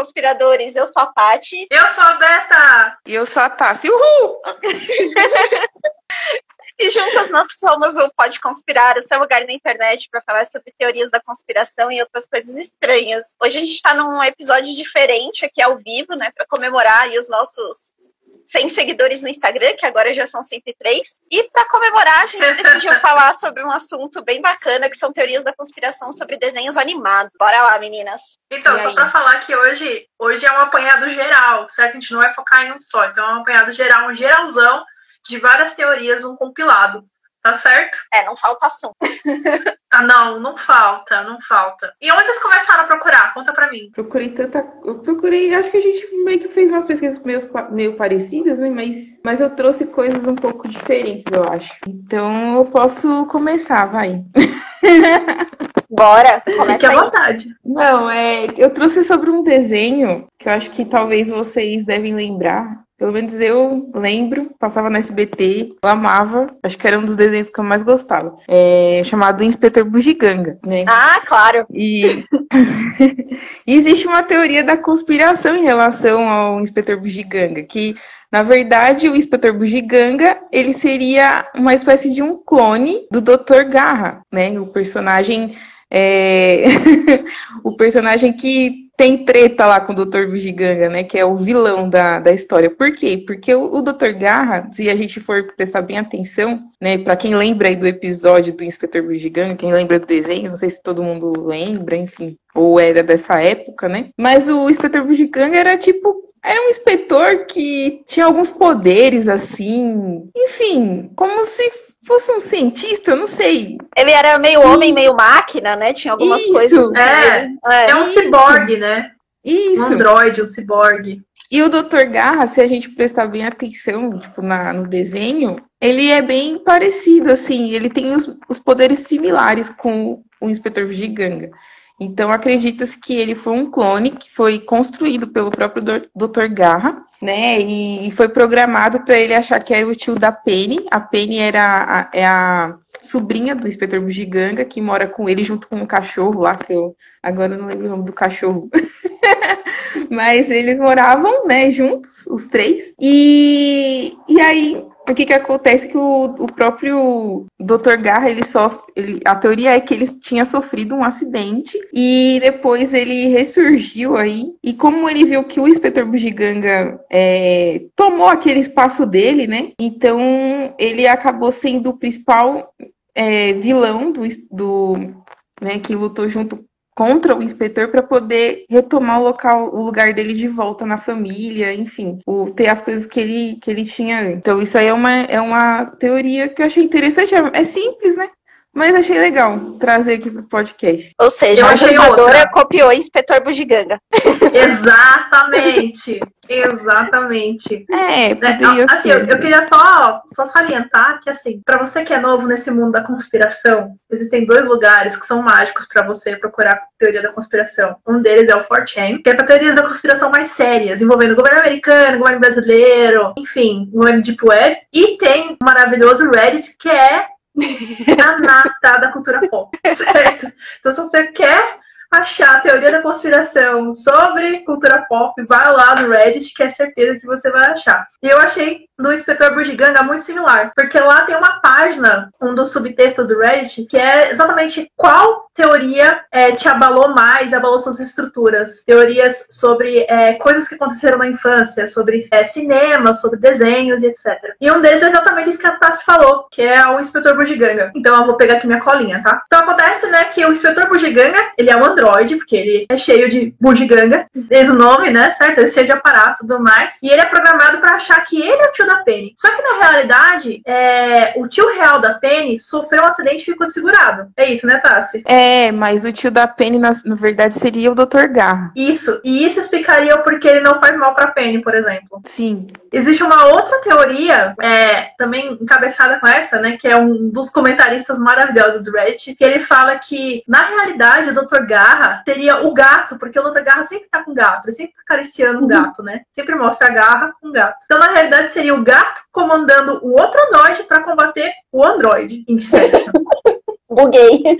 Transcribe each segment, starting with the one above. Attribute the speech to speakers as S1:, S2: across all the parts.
S1: Conspiradores. Eu sou a Pati.
S2: Eu sou a Beta.
S3: E eu sou a Tassi. Uhul!
S1: E juntas nós somos o Pode Conspirar, o seu lugar na internet para falar sobre teorias da conspiração e outras coisas estranhas. Hoje a gente está num episódio diferente aqui ao vivo, né, para comemorar aí os nossos 100 seguidores no Instagram, que agora já são 103. E para comemorar, a gente decidiu falar sobre um assunto bem bacana, que são teorias da conspiração sobre desenhos animados. Bora lá, meninas.
S2: Então, só para falar que hoje, hoje é um apanhado geral, certo? A gente não vai focar em um só. Então, é um apanhado geral, um geralzão de várias teorias, um compilado. Tá certo?
S1: É, não falta assunto.
S2: ah, não, não falta, não falta. E onde vocês começaram a procurar? Conta pra mim.
S3: Procurei tanta. Eu procurei, acho que a gente meio que fez umas pesquisas meio, meio parecidas, né? Mas, mas eu trouxe coisas um pouco diferentes, eu acho. Então eu posso começar, vai.
S1: Bora,
S2: fique à vontade.
S3: Não, é, eu trouxe sobre um desenho que eu acho que talvez vocês devem lembrar, pelo menos eu lembro, passava na SBT, eu amava, acho que era um dos desenhos que eu mais gostava. É, chamado Inspetor Bugiganga, né?
S1: Ah, claro!
S3: E... e existe uma teoria da conspiração em relação ao Inspetor Bugiganga, que na verdade, o Inspetor Bugiganga, ele seria uma espécie de um clone do Dr. Garra, né? O personagem é... o personagem que tem treta lá com o Dr. Bugiganga, né? Que é o vilão da, da história. Por quê? Porque o, o Dr. Garra, se a gente for prestar bem atenção, né? Para quem lembra aí do episódio do Inspetor Bugiganga, quem lembra do desenho, não sei se todo mundo lembra, enfim, ou era dessa época, né? Mas o Inspetor Bugiganga era tipo era um inspetor que tinha alguns poderes assim, enfim, como se fosse um cientista, eu não sei.
S1: Ele era meio homem, meio máquina, né? Tinha algumas
S3: Isso.
S1: coisas.
S2: É, é, é um ciborgue, né?
S3: Isso.
S2: Um androide, um ciborgue.
S3: E o Dr. Garra, se a gente prestar bem atenção, tipo, na, no desenho, ele é bem parecido, assim, ele tem os, os poderes similares com o Inspetor Giganga. Então, acredita-se que ele foi um clone que foi construído pelo próprio Dr. Garra, né? E, foi programado para ele achar que era o tio da Penny. A Penny era a, é a sobrinha do inspetor Bugiganga, que mora com ele junto com um cachorro lá, que eu agora não lembro o nome do cachorro. Mas eles moravam, né, juntos, os três. E, e aí o que que acontece que o, o próprio Dr. Garra, ele sofre, ele, a teoria é que ele tinha sofrido um acidente e depois ele ressurgiu aí, e como ele viu que o Inspetor Bugiganga é, tomou aquele espaço dele, né, então ele acabou sendo o principal é, vilão do, do né, que lutou junto contra o inspetor para poder retomar o local, o lugar dele de volta na família, enfim, o, ter as coisas que ele, que ele tinha. Então, isso aí é uma, é uma teoria que eu achei interessante. É simples, né? Mas achei legal trazer aqui pro podcast.
S1: Ou seja, a jogadora copiou Inspetor Bugiganga.
S2: Exatamente. Exatamente.
S3: É, né, poderia
S2: assim,
S3: ser.
S2: Eu, eu, queria só, só salientar que, assim, para você que é novo nesse mundo da conspiração, existem dois lugares que são mágicos para você procurar teoria da conspiração. Um deles é o 4chan, que é para teorias da conspiração mais sérias, envolvendo o governo americano, o governo brasileiro, enfim, o governo Deep Web. E tem o maravilhoso Reddit, que é a nata da cultura pop, certo? Então, se você quer achar a teoria da conspiração sobre cultura pop, vai lá no Reddit, que é certeza que você vai achar. E eu achei do Inspetor Bugiganga muito similar, porque lá tem uma página, um dos subtextos do Reddit, que é exatamente qual teoria é, te abalou mais, abalou suas estruturas. Teorias sobre é, coisas que aconteceram na infância, sobre é, cinema, sobre desenhos e etc. E um deles é exatamente isso que a Tassi falou, que é o Inspetor Bugiganga. Então eu vou pegar aqui minha colinha, tá? Então acontece, né, que o Inspetor Bugiganga, ele é um androide, porque ele é cheio de bugiganga, desde o nome, né, certo? Ele é cheio de aparato e tudo mais. E ele é programado para achar que ele é o tio da Penny. Só que na realidade, é, o tio real da Penny sofreu um acidente e ficou desfigurado. É isso, né, Tassi?
S3: É, mas o tio da Penny, na, na verdade, seria o Dr. Garra.
S2: Isso, e isso explicaria o porquê ele não faz mal pra Penny, por exemplo.
S3: Sim.
S2: Existe uma outra teoria, é, também encabeçada com essa, né, que é um dos comentaristas maravilhosos do Reddit, que ele fala que, na realidade, o Dr. Garra seria o gato, porque o Dr. Garra sempre tá com gato, ele sempre tá acariciando um uhum. gato, né? Sempre mostra a garra com gato. Então, na realidade, seria o gato comandando o outro androide para combater o androide, em
S1: buguei.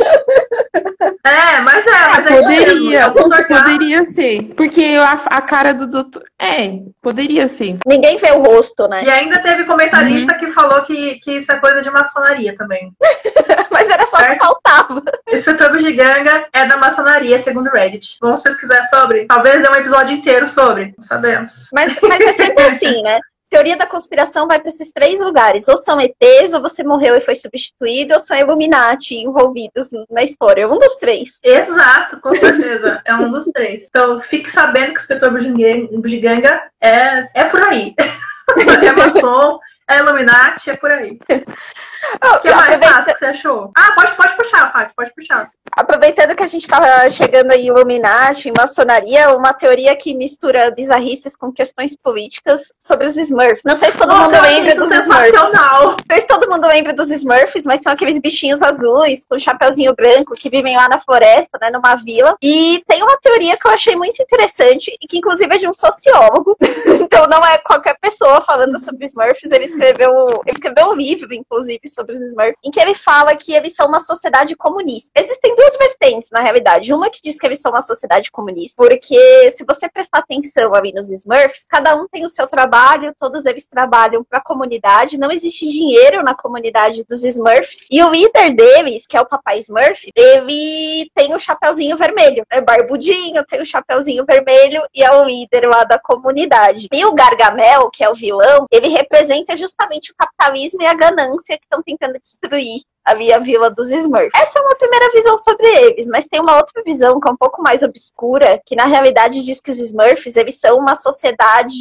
S2: É, mas é, mas é
S3: Poderia,
S2: é o. H.
S3: poderia ser. Porque a, a cara do doutor. É, poderia ser.
S1: Ninguém vê o rosto, né?
S2: E ainda teve comentarista que falou que, que isso é coisa de maçonaria também.
S1: Mas era só o que faltava.
S2: Inspetor Bugiganga é da maçonaria, segundo o Reddit. Vamos pesquisar sobre? Talvez dê um episódio inteiro sobre. Não sabemos.
S1: Mas, mas é sempre assim, né? Teoria da conspiração vai para esses três lugares. Ou são ETs, ou você morreu e foi substituído, ou são Illuminati envolvidos na história. Um dos três.
S2: Exato, com certeza. é um dos três. Então fique sabendo que o inspetor Bugiganga Bugiganga é, é por aí. é maçom, é Illuminati, é por aí. O que mais,
S1: aproveita-
S2: você achou? Ah, pode, pode puxar, Fábio, pode puxar.
S1: Aproveitando que a gente estava chegando em Illuminati, em maçonaria, uma teoria que mistura bizarrices com questões políticas sobre os Smurfs. Não sei se todo mundo
S2: Nossa,
S1: lembra
S2: isso
S1: dos
S2: é
S1: Smurfs. Não sei se todo mundo lembra dos Smurfs, mas são aqueles bichinhos azuis com chapeuzinho branco que vivem lá na floresta, né, numa vila. E tem uma teoria que eu achei muito interessante e que inclusive é de um sociólogo. então não é qualquer pessoa falando sobre Smurfs. Ele escreveu, ele escreveu um livro, inclusive, sobre os Smurfs, em que ele fala que eles são uma sociedade comunista. Existem duas vertentes, na realidade. Uma que diz que eles são uma sociedade comunista, porque se você prestar atenção ali nos Smurfs, cada um tem o seu trabalho, todos eles trabalham para a comunidade, não existe dinheiro na comunidade dos Smurfs. E o líder deles, que é o Papai Smurf, ele tem o chapeuzinho vermelho, é barbudinho, tem o chapeuzinho vermelho e é o líder lá da comunidade. E o Gargamel, que é o vilão, ele representa justamente o capitalismo e a ganância que estão tentando destruir ali a vila dos Smurfs. Essa é uma primeira visão sobre eles, mas tem uma outra visão que é um pouco mais obscura, que na realidade diz que os Smurfs, eles são uma sociedade,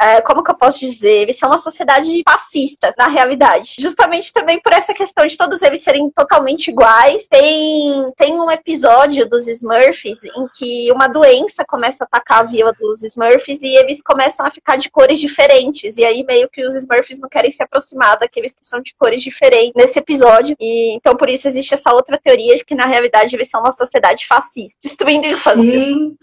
S1: é, como que eu posso dizer? Eles são uma sociedade fascista, na realidade. Justamente também por essa questão de todos eles serem totalmente iguais. Tem, tem um episódio dos Smurfs em que uma doença começa a atacar a vila dos Smurfs e eles começam a ficar de cores diferentes. E aí meio que os Smurfs não querem se aproximar daqueles que são de cores diferentes nesse episódio. E então por isso existe essa outra teoria de que na realidade eles são uma sociedade fascista, destruindo infâncias.
S2: Gente,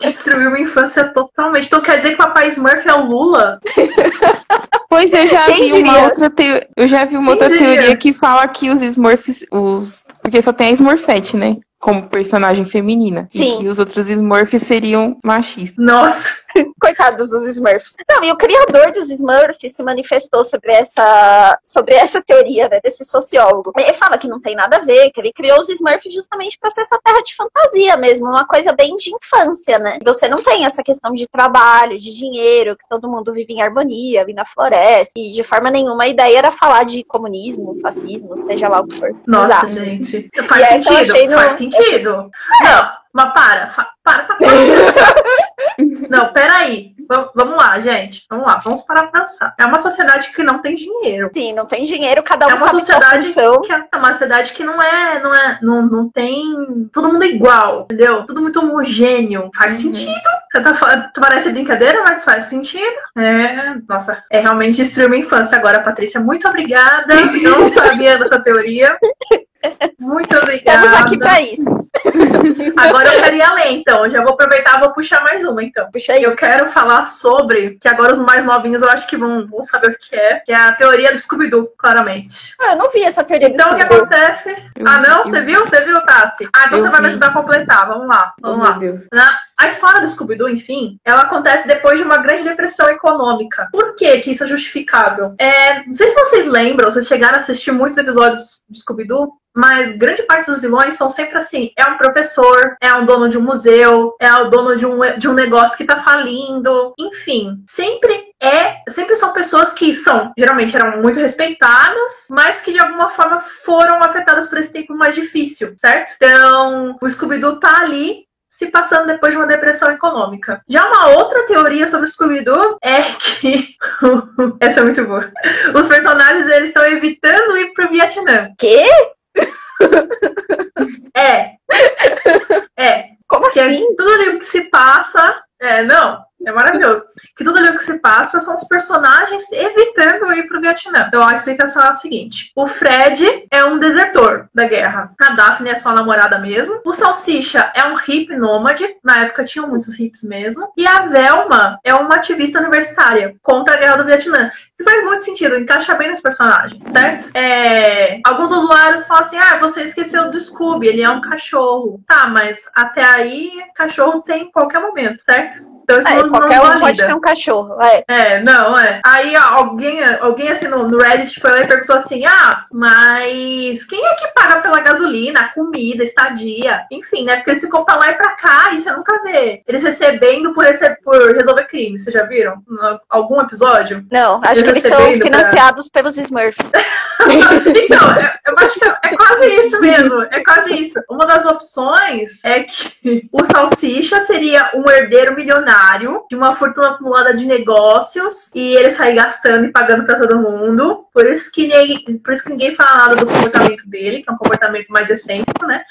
S2: destruiu minha infância totalmente. Então quer dizer que o Papai Smurf é o Lula?
S3: Pois eu já
S1: Quem
S3: vi uma
S1: diria?
S3: outra teo... eu já vi uma
S2: Quem
S3: outra
S2: diria?
S3: teoria que fala que os Smurfs, os porque só tem a Smurfette, né? Como personagem feminina.
S1: Sim.
S3: E que os outros Smurfs seriam machistas.
S2: Nossa,
S1: Coitados dos Smurfs. Não, e o criador dos Smurfs se manifestou sobre essa, sobre essa teoria, né, desse sociólogo. Ele fala que não tem nada a ver, que ele criou os Smurfs justamente para ser essa terra de fantasia mesmo, uma coisa bem de infância, né? Você não tem essa questão de trabalho, de dinheiro, que todo mundo vive em harmonia, vive na floresta, e de forma nenhuma a ideia era falar de comunismo, fascismo, seja lá o que for.
S2: nossa,
S1: Exato.
S2: gente.
S1: E
S2: Faz
S1: eu
S2: sentido,
S1: achei no-
S2: faz sentido. Não, mas para, para, para. Não, peraí. Vam- Vamos lá, gente. Vamos lá, vamos parar pra pensar. É uma sociedade que não tem dinheiro.
S1: Sim, não tem dinheiro, cada um
S2: É uma
S1: sabe sua
S2: sociedade
S1: função.
S2: que é uma cidade que não é, não é, não, não tem todo mundo igual, entendeu? Tudo muito homogêneo. Faz
S3: Uhum.
S2: sentido. Você tá falando, parece brincadeira, mas faz sentido. É, nossa, é realmente destruiu minha infância agora, Patrícia. Muito obrigada. Não sabia dessa teoria. Muito obrigada.
S1: Estamos aqui para isso.
S2: Agora eu quero ir além, então. Já vou aproveitar e vou puxar mais uma, então.
S1: Puxa aí.
S2: Eu quero falar sobre, que agora os mais novinhos eu acho que vão, vão saber o que é, que é a teoria do Scooby-Doo, claramente.
S1: Ah, eu não vi essa teoria do
S2: Então, o que acontece?
S3: Eu
S2: Ah, não?
S3: vi.
S2: Você viu? Você viu, Tassi? Ah, então
S3: Eu
S2: você vai me
S3: vi.
S2: ajudar a completar. Vamos lá,
S3: Oh,
S2: vamos
S3: meu
S2: lá.
S3: Deus.
S2: Na- a história do Scooby-Doo, enfim, ela acontece depois de uma grande depressão econômica. Por que que isso é justificável? É, não sei se vocês lembram, vocês chegaram a assistir muitos episódios de Scooby-Doo, mas grande parte dos vilões são sempre assim: é um professor, é um dono de um museu, é o dono de um, de um negócio que tá falindo. Enfim, sempre é. Sempre são pessoas que são, geralmente eram muito respeitadas, mas que de alguma forma foram afetadas por esse tempo mais difícil, certo? Então, o Scooby-Doo tá ali se passando depois de uma depressão econômica. Já uma outra teoria sobre o Scooby-Doo é que. Essa é muito boa. Os personagens eles estão evitando ir pro Vietnã.
S1: Quê?
S2: É. É.
S1: Como
S2: Que
S1: assim?
S2: tudo ali que se passa. É, não. É maravilhoso. que tudo ali que se passa são os personagens evitando ir pro Vietnã. Então a explicação é a seguinte: o Fred é um desertor da guerra. A Daphne é sua namorada mesmo. O Salsicha é um hippie nômade. Na época tinham muitos hippies mesmo. E a Velma é uma ativista universitária contra a guerra do Vietnã. Que faz muito sentido, encaixa bem nos personagens, certo? É... Alguns usuários falam assim: ah, você esqueceu do Scooby, ele é um cachorro. Tá, mas até aí, cachorro tem em qualquer momento, certo?
S1: Então isso é, não, qualquer não um pode ter um cachorro. É,
S2: é não, é. Aí alguém, alguém assim no, no Reddit foi lá e perguntou assim: ah, mas quem é que paga pela gasolina, comida, estadia? Enfim, né? Porque eles ficam pra lá e pra cá e você nunca vê eles recebendo por, rece por resolver crimes. Vocês já viram? Algum episódio?
S1: Não, acho que eles são financiados pra... pelos Smurfs.
S2: então, eu acho que é quase isso mesmo. É quase isso. Uma das opções é que o Salsicha seria um herdeiro milionário de uma fortuna acumulada de negócios, e ele sai gastando e pagando para todo mundo. Por isso, que ninguém, por isso que ninguém fala nada do comportamento dele, que é um comportamento mais decêntico, né?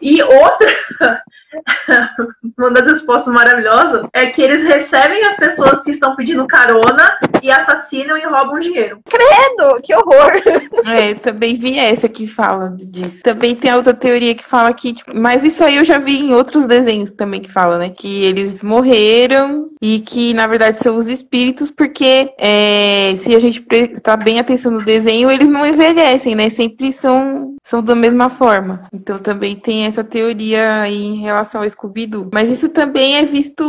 S2: E outra, uma das respostas maravilhosas, é que eles recebem as pessoas que estão pedindo carona e assassinam e roubam dinheiro.
S1: Credo, que horror!
S3: É, também vi essa que fala disso. Também tem a outra teoria que fala que, tipo, mas isso aí eu já vi em outros desenhos também que fala, né? Que eles morreram e que, na verdade, são os espíritos, porque é, se a gente prestar bem atenção no desenho, eles não envelhecem, né? Sempre são, são da mesma forma. Então também tem essa teoria aí em relação ao Scooby-Doo. Mas isso também é visto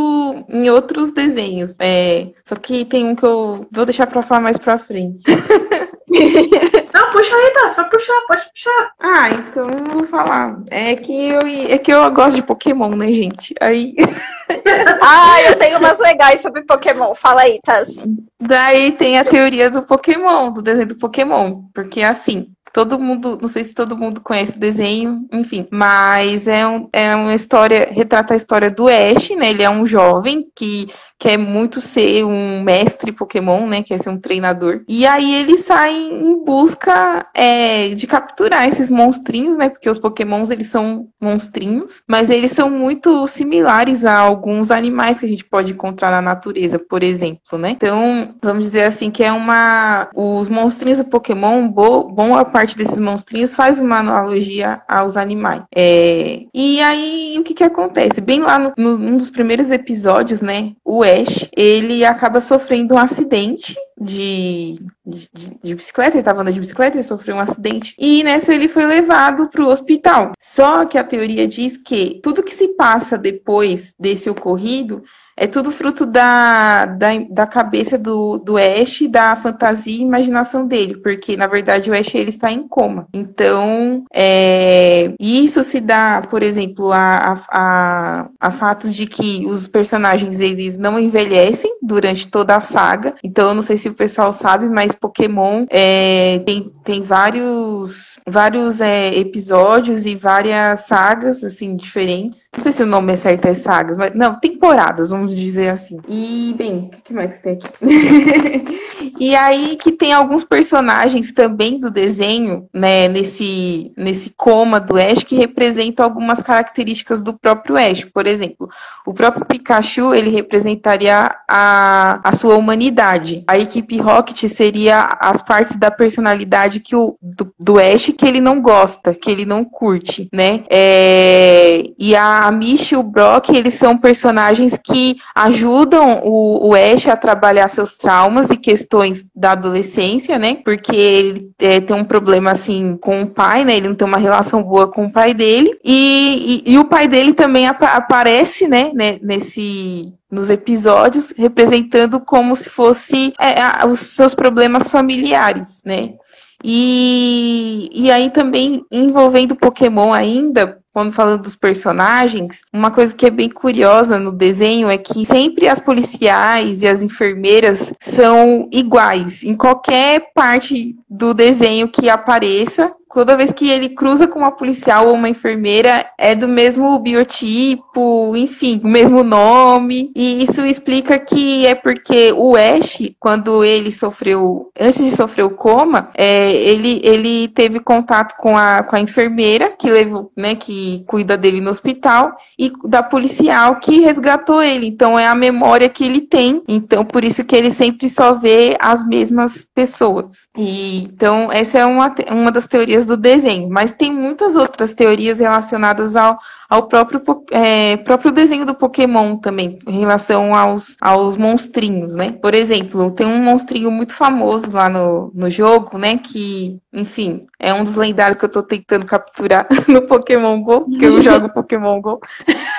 S3: em outros desenhos. É, só que tem um que eu vou deixar pra falar mais pra frente.
S2: Não, puxa aí, tá? Só puxar, pode puxar.
S3: Ah, então eu vou falar. É que eu, é que eu gosto de Pokémon, né, gente? Aí.
S1: ah, eu tenho umas legais sobre Pokémon. Fala aí, Taz.
S3: Daí tem a teoria do Pokémon, do desenho do Pokémon. Porque assim, todo mundo, não sei se todo mundo conhece o desenho, enfim, mas é, um, é uma história, retrata a história do Ash, né? Ele é um jovem que quer muito ser um mestre Pokémon, né? Quer ser um treinador. E aí ele sai em busca é, de capturar esses monstrinhos, né? Porque os Pokémons eles são monstrinhos, mas eles são muito similares a alguns animais que a gente pode encontrar na natureza, por exemplo, né? Então, vamos dizer assim que é uma os monstrinhos do Pokémon, boa parte desses monstrinhos faz uma analogia aos animais. É, e aí o que que acontece? Bem lá no, no, num dos primeiros episódios, né? O Ash, ele acaba sofrendo um acidente de, de, de, bicicleta, ele estava andando de bicicleta, ele sofreu um acidente, e nessa ele foi levado para o hospital. Só que a teoria diz que tudo que se passa depois desse ocorrido é tudo fruto da, da, da cabeça do, do Ash, da fantasia e imaginação dele, porque na verdade o Ash ele está em coma. Então, é, isso se dá, por exemplo, a, a, a, fatos de que os personagens eles não envelhecem durante toda a saga. Então, eu não sei se o pessoal sabe, mas Pokémon é, tem, tem vários, vários é, episódios e várias sagas assim diferentes. Não sei se o nome é certo é sagas, mas não, temporadas, vamos vamos dizer assim. E, bem, o que mais que tem aqui? e aí que tem alguns personagens também do desenho, né, nesse, nesse coma do Ash, que representam algumas características do próprio Ash. Por exemplo, o próprio Pikachu, ele representaria a, a sua humanidade. A equipe Rocket seria as partes da personalidade que o, do, do Ash que ele não gosta, que ele não curte, né? É, e a Mish e o Brock, eles são personagens que ajudam o, o Ash a trabalhar seus traumas e questões da adolescência, né? Porque ele é, tem um problema assim com o pai, né? Ele não tem uma relação boa com o pai dele. E, e, e o pai dele também ap aparece, né? Nesse nos episódios, representando como se fosse é, os seus problemas familiares, né? E, e aí também envolvendo Pokémon ainda, quando falando dos personagens, uma coisa que é bem curiosa no desenho é que sempre as policiais e as enfermeiras são iguais em qualquer parte do desenho que apareça toda vez que ele cruza com uma policial ou uma enfermeira, é do mesmo biotipo, enfim, o mesmo nome. E isso explica que é porque o Ash, quando ele sofreu, antes de sofrer o coma, é, ele, ele teve contato com a, com a enfermeira que levou, né, que cuida dele no hospital e da policial que resgatou ele. Então é a memória que ele tem. Então por isso que ele sempre só vê as mesmas pessoas. E então essa é uma, uma das teorias do desenho, mas tem muitas outras teorias relacionadas ao, ao próprio, é, próprio desenho do Pokémon também, em relação aos, aos monstrinhos, né? Por exemplo, tem um monstrinho muito famoso lá no, no jogo, né? Que, enfim, é um dos lendários que eu tô tentando capturar no Pokémon GO, que eu jogo Pokémon GO.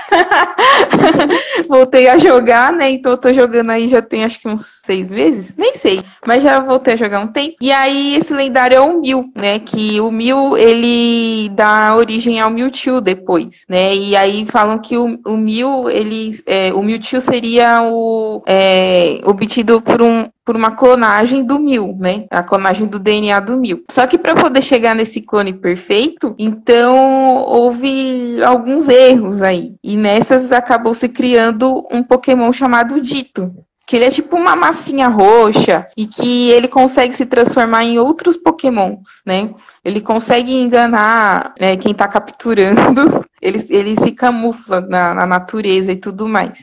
S3: voltei a jogar, né? Então eu tô jogando aí já tem acho que uns seis meses, nem sei, mas já voltei a jogar um tempo. E aí esse lendário é o Mil, né? Que o Mil ele dá origem ao Mewtwo depois, né? E aí falam que o, o Mil, ele, é, o Mewtwo seria o é, obtido por um por uma clonagem do mil, né? A clonagem do DNA do mil. Só que para poder chegar nesse clone perfeito, então houve alguns erros aí. E nessas acabou se criando um Pokémon chamado Dito, que ele é tipo uma massinha roxa e que ele consegue se transformar em outros pokémons, né? Ele consegue enganar né, quem está capturando, ele, ele se camufla na, na natureza e tudo mais.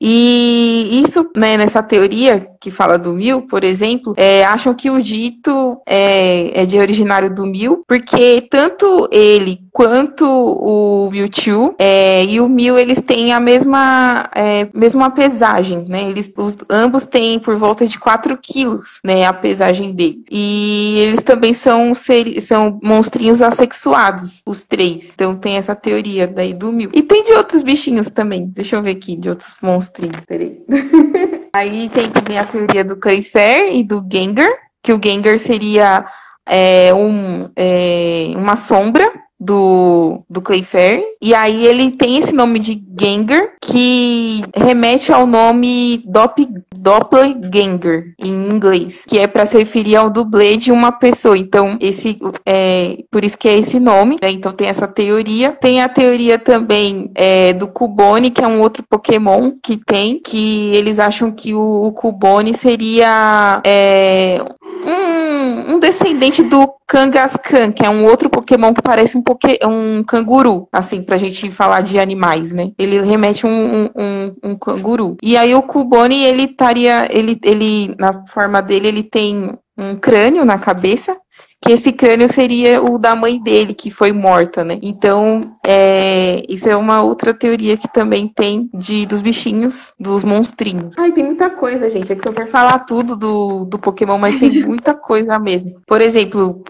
S3: E isso, né, nessa teoria que fala do mil, por exemplo, é, acham que o dito é, é, de originário do mil, porque tanto ele quanto o Mewtwo é, e o Mil, eles têm a mesma, é, mesma pesagem, né? Eles, os, ambos têm por volta de 4 quilos, né, a pesagem deles. E eles também são, são monstrinhos assexuados, os três. Então tem essa teoria daí do Mil. E tem de outros bichinhos também. Deixa eu ver aqui, de outros monstrinhos, peraí. Aí tem também a teoria do Clayfair e do Gengar, que o Gengar seria é, um, é, uma sombra do, do Clayfair. E aí ele tem esse nome de Gengar, que remete ao nome Dop, Doppelganger, em inglês, que é para se referir ao dublê de uma pessoa. Então, esse é por isso que é esse nome. Né? Então tem essa teoria. Tem a teoria também é, do Cubone, que é um outro Pokémon que tem, que eles acham que o, o Cubone seria é, um, um descendente do Kangaskhan, que é um outro Pokémon que parece um, poké, um canguru, assim, pra gente falar de animais, né? Ele remete um, um, um canguru. E aí o Cubone, ele estaria, ele, ele, na forma dele, ele tem um crânio na cabeça, que esse crânio seria o da mãe dele, que foi morta, né? Então, é, isso é uma outra teoria que também tem de dos bichinhos, dos monstrinhos. Ai, tem muita coisa, gente. É que se eu for falar tudo do, do Pokémon, mas tem muita coisa mesmo. Por exemplo,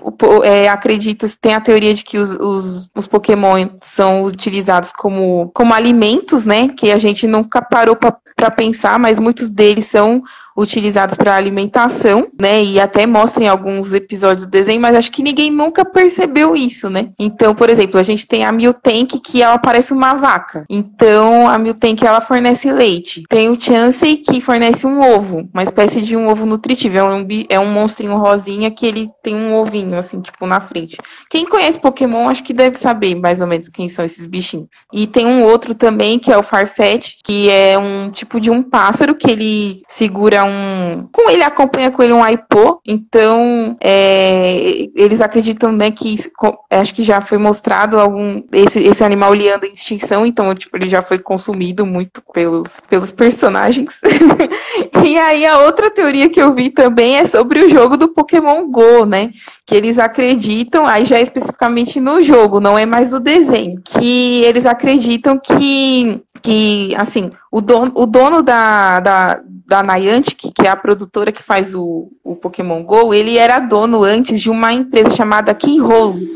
S3: é, acredita tem a teoria de que os, os, os Pokémon são utilizados como, como alimentos, né? Que a gente nunca parou para pensar, mas muitos deles são utilizados para alimentação, né? E até mostra em alguns episódios do mas acho que ninguém nunca percebeu isso, né? Então, por exemplo, a gente tem a Miltank que ela parece uma vaca. Então, a Miltank ela fornece leite. Tem o Chansey que fornece um ovo, uma espécie de um ovo nutritivo. É um, é um monstrinho rosinha que ele tem um ovinho, assim, tipo, na frente. Quem conhece Pokémon, acho que deve saber mais ou menos quem são esses bichinhos. E tem um outro também, que é o Farfetch, que é um tipo de um pássaro que ele segura um. Com ele acompanha com ele um aipô. Então, é, eles acreditam, né, que acho que já foi mostrado algum. Esse, esse animal ele anda em extinção, então, tipo, ele já foi consumido muito pelos, pelos personagens. e aí, a outra teoria que eu vi também é sobre o jogo do Pokémon Go, né? Que eles acreditam, aí já é especificamente no jogo, não é mais do desenho, que eles acreditam que, que assim, o dono, o dono da, da, da Niantic, que é a produtora que faz o, o Pokémon GO, ele era dono antes de uma empresa chamada Keyhole,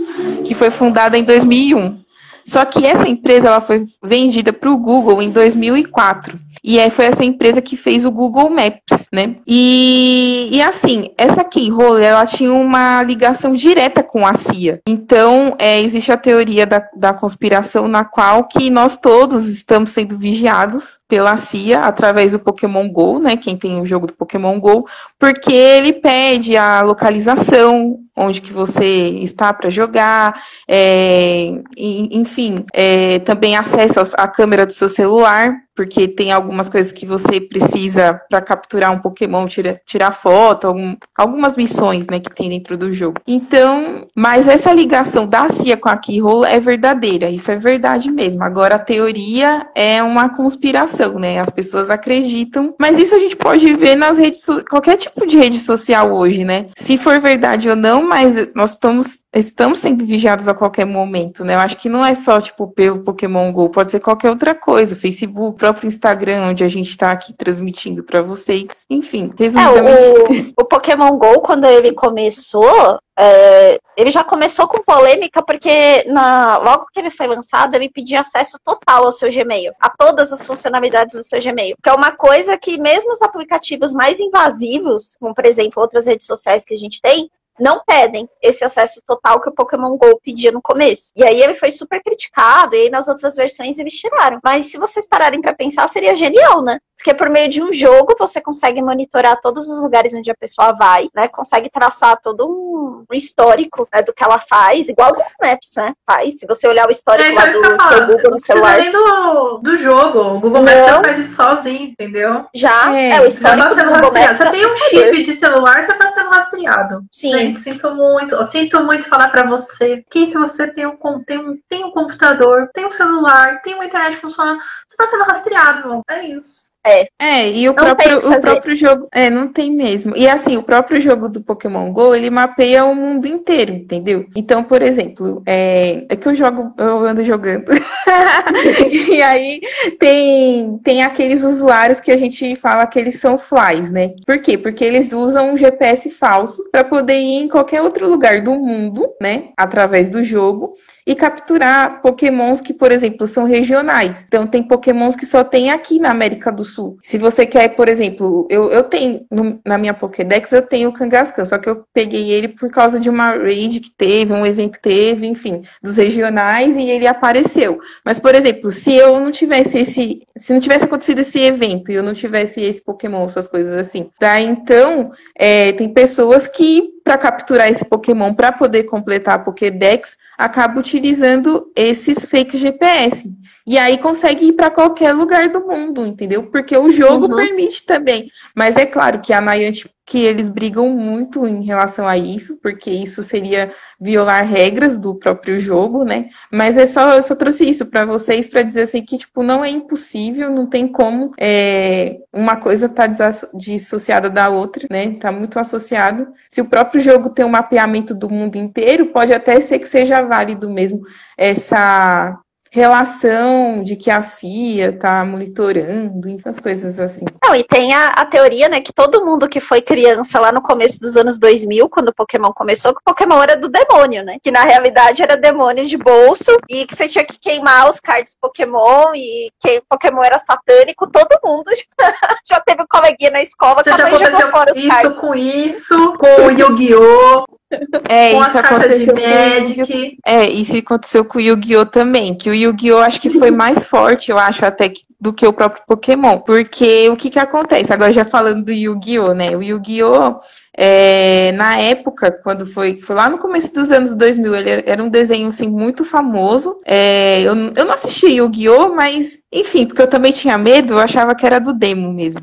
S3: que foi fundada em 2001. Só que essa empresa ela foi vendida para o Google em 2004. E é, foi essa empresa que fez o Google Maps, né? E, e assim, essa Keyhole, ela tinha uma ligação direta com a CIA. Então, é, existe a teoria da, da conspiração na qual que nós todos estamos sendo vigiados pela CIA através do Pokémon GO, né? Quem tem o jogo do Pokémon GO, porque ele pede a localização, onde que você está para jogar, é, enfim, é, também acesso à câmera do seu celular, porque tem algumas coisas que você precisa para capturar um Pokémon, tira, tirar foto, algum, algumas missões, né, que tem dentro do jogo. Então, mas essa ligação da CIA com a Keyhole é verdadeira, isso é verdade mesmo. Agora, a teoria é uma conspiração, né, as pessoas acreditam, mas isso a gente pode ver nas redes, qualquer tipo de rede social hoje, né, se for verdade ou não, mas nós estamos, estamos sendo vigiados a qualquer momento, né, eu acho que não é só, tipo, pelo Pokémon GO, pode ser qualquer outra coisa, Facebook, próprio Instagram, onde a gente está aqui transmitindo para vocês. Enfim, resumidamente.
S1: É, o, o, Pokémon GO, quando ele começou, é, ele já começou com polêmica, porque na, logo que ele foi lançado, ele pedia acesso total ao seu Gmail, a todas as funcionalidades do seu Gmail. Que é uma coisa que mesmo os aplicativos mais invasivos, como por exemplo outras redes sociais que a gente tem, não pedem esse acesso total que o Pokémon GO pedia no começo. E aí ele foi super criticado, e aí nas outras versões eles tiraram. Mas se vocês pararem para pensar, seria genial, né? Porque por meio de um jogo você consegue monitorar todos os lugares onde a pessoa vai, né? Consegue traçar todo um histórico né, do que ela faz, igual o Google Maps, né? Faz. Se você olhar o histórico é, lá do seu Google no celular.
S2: Além do, do jogo, o Google Maps já faz isso sozinho, entendeu?
S1: Já, é, é o histórico tá do Google Maps.
S2: Você tem um chip de celular, você tá sendo rastreado.
S1: Sim.
S2: Gente, sinto muito, sinto muito falar para você que se você tem um, tem, um, tem um computador, tem um celular, tem uma internet funcionando, você tá sendo rastreado, É isso.
S1: É.
S3: É, e o próprio, o próprio jogo. É, não tem mesmo. E assim, o próprio jogo do Pokémon GO, ele mapeia o mundo inteiro, entendeu? Então, por exemplo, é, é que eu jogo, eu ando jogando. e aí tem, tem aqueles usuários que a gente fala que eles são flies, né? Por quê? Porque eles usam um GPS falso para poder ir em qualquer outro lugar do mundo, né? Através do jogo e capturar pokémons que, por exemplo, são regionais. Então, tem pokémons que só tem aqui na América do Sul. Se você quer, por exemplo, eu, eu tenho, no, na minha Pokédex, eu tenho o Kangaskhan, só que eu peguei ele por causa de uma raid que teve, um evento que teve, enfim, dos regionais, e ele apareceu. Mas, por exemplo, se eu não tivesse esse, se não tivesse acontecido esse evento e eu não tivesse esse Pokémon, essas coisas assim, tá? Então, é, tem pessoas que para capturar esse Pokémon para poder completar a Pokédex, acaba utilizando esses fake GPS. E aí consegue ir para qualquer lugar do mundo, entendeu? Porque o jogo uhum. permite também. Mas é claro que a Niantic que eles brigam muito em relação a isso, porque isso seria violar regras do próprio jogo, né? Mas é só eu só trouxe isso para vocês para dizer assim que tipo não é impossível, não tem como é, uma coisa tá dissociada da outra, né? Tá muito associado. Se o próprio jogo tem um mapeamento do mundo inteiro, pode até ser que seja válido mesmo essa relação de que a CIA está monitorando, essas coisas assim.
S1: Não, e tem a, a, teoria, né, que todo mundo que foi criança lá no começo dos anos 2000, quando o Pokémon começou, que o Pokémon era do demônio, né? Que na realidade era demônio de bolso e que você tinha que queimar os cards Pokémon e que Pokémon era satânico, todo mundo já, já teve um coleguinha na escola
S2: que também jogou fora os isso cards. com isso, com o Yu-Gi-Oh!
S3: É, com isso aconteceu com Magic. É, isso aconteceu com o Yu-Gi-Oh! também. Que o Yu-Gi-Oh! acho que foi mais forte, eu acho, até do que o próprio Pokémon. Porque o que que acontece? Agora já falando do Yu-Gi-Oh! né? O Yu-Gi-Oh! É, na época, quando foi, foi lá no começo dos anos 2000, ele era um desenho assim, muito famoso. É, eu, eu não assisti Yu-Gi-Oh!, mas enfim, porque eu também tinha medo, eu achava que era do demo mesmo.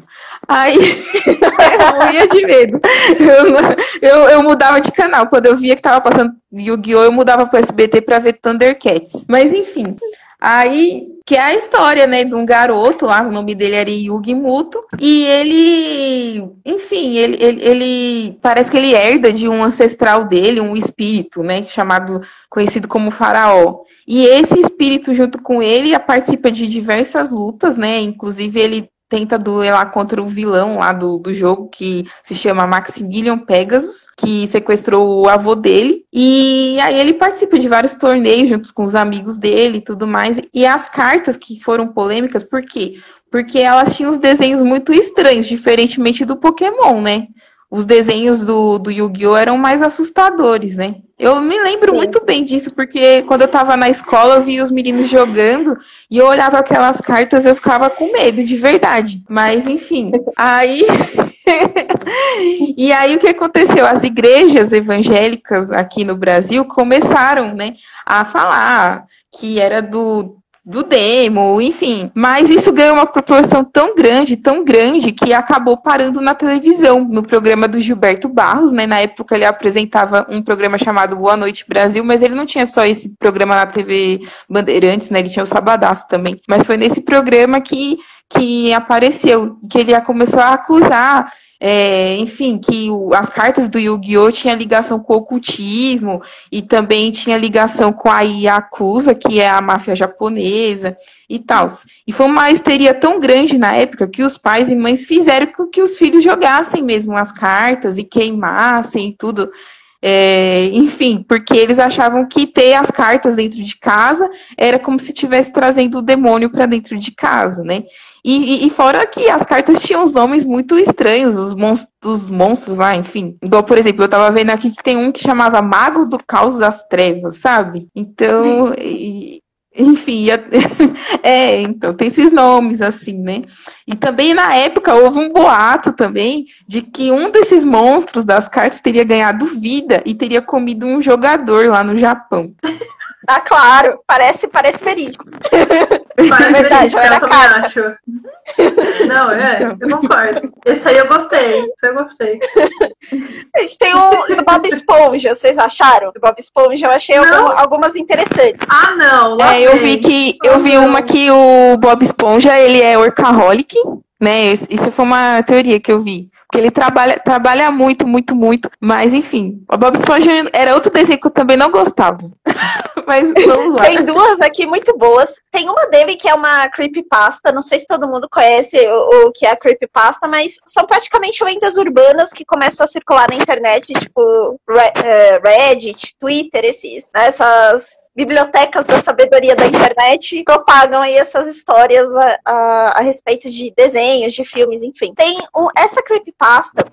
S3: Aí eu ia de medo. Eu, eu, eu, mudava de canal. Quando eu via que tava passando Yu-Gi-Oh!, eu mudava pro SBT pra ver Thundercats. Mas enfim. Aí, que é a história, né, de um garoto lá, o nome dele era Yugi Muto, e ele, enfim, ele, ele, ele, parece que ele herda de um ancestral dele, um espírito, né, chamado, conhecido como Faraó. E esse espírito, junto com ele, participa de diversas lutas, né, inclusive ele tenta duelar contra o vilão lá do, do jogo, que se chama Maximilian Pegasus, que sequestrou o avô dele. E aí ele participa de vários torneios juntos com os amigos dele e tudo mais. E as cartas que foram polêmicas, por quê? porque elas tinham os desenhos muito estranhos, diferentemente do Pokémon, né? Os desenhos do, do Yu-Gi-Oh! eram mais assustadores, né? Eu me lembro Sim. muito bem disso, porque quando eu tava na escola, eu via os meninos jogando e eu olhava aquelas cartas, eu ficava com medo, de verdade. Mas, enfim, aí. e aí o que aconteceu? As igrejas evangélicas aqui no Brasil começaram, né, a falar que era do do demo, enfim. Mas isso ganhou uma proporção tão grande, tão grande, que acabou parando na televisão, no programa do Gilberto Barros, né? Na época ele apresentava um programa chamado Boa Noite Brasil, mas ele não tinha só esse programa na TV Bandeirantes, né? Ele tinha o Sabadaço também. Mas foi nesse programa que, que apareceu, que ele começou a acusar é, enfim, que o, as cartas do Yu-Gi-Oh! tinha ligação com o ocultismo e também tinha ligação com a Yakuza, que é a máfia japonesa e tal. E foi uma histeria tão grande na época que os pais e mães fizeram com que os filhos jogassem mesmo as cartas e queimassem e tudo. É, enfim, porque eles achavam que ter as cartas dentro de casa era como se estivesse trazendo o demônio para dentro de casa, né? E, e, e, fora que as cartas tinham uns nomes muito estranhos, os monstros, os monstros lá, enfim. Igual, por exemplo, eu tava vendo aqui que tem um que chamava Mago do Caos das Trevas, sabe? Então, e, enfim, é, então, tem esses nomes assim, né? E também na época houve um boato também de que um desses monstros das cartas teria ganhado vida e teria comido um jogador lá no Japão.
S1: Ah, claro, parece, parece verídico. Parece verdade, eu era carta.
S2: Acho. Não, é, então. eu concordo. Esse aí eu gostei, esse aí eu gostei.
S1: A gente tem o do Bob Esponja, vocês acharam? Do Bob Esponja, eu achei algum, algumas interessantes.
S2: Ah, não.
S3: É, eu vi que eu vi uma que o Bob Esponja, ele é workaholic, né? Isso foi uma teoria que eu vi. Porque ele trabalha, trabalha muito, muito, muito. Mas, enfim, o Bob Esponja era outro desenho que eu também não gostava. Mas vamos lá.
S1: Tem duas aqui muito boas. Tem uma dele que é uma creepypasta. Não sei se todo mundo conhece o, o que é a creepypasta, mas são praticamente lendas urbanas que começam a circular na internet, tipo eh, Reddit, Twitter, esses, né, essas bibliotecas da sabedoria da internet propagam aí essas histórias a, a, a respeito de desenhos, de filmes, enfim. Tem um, essa creepypasta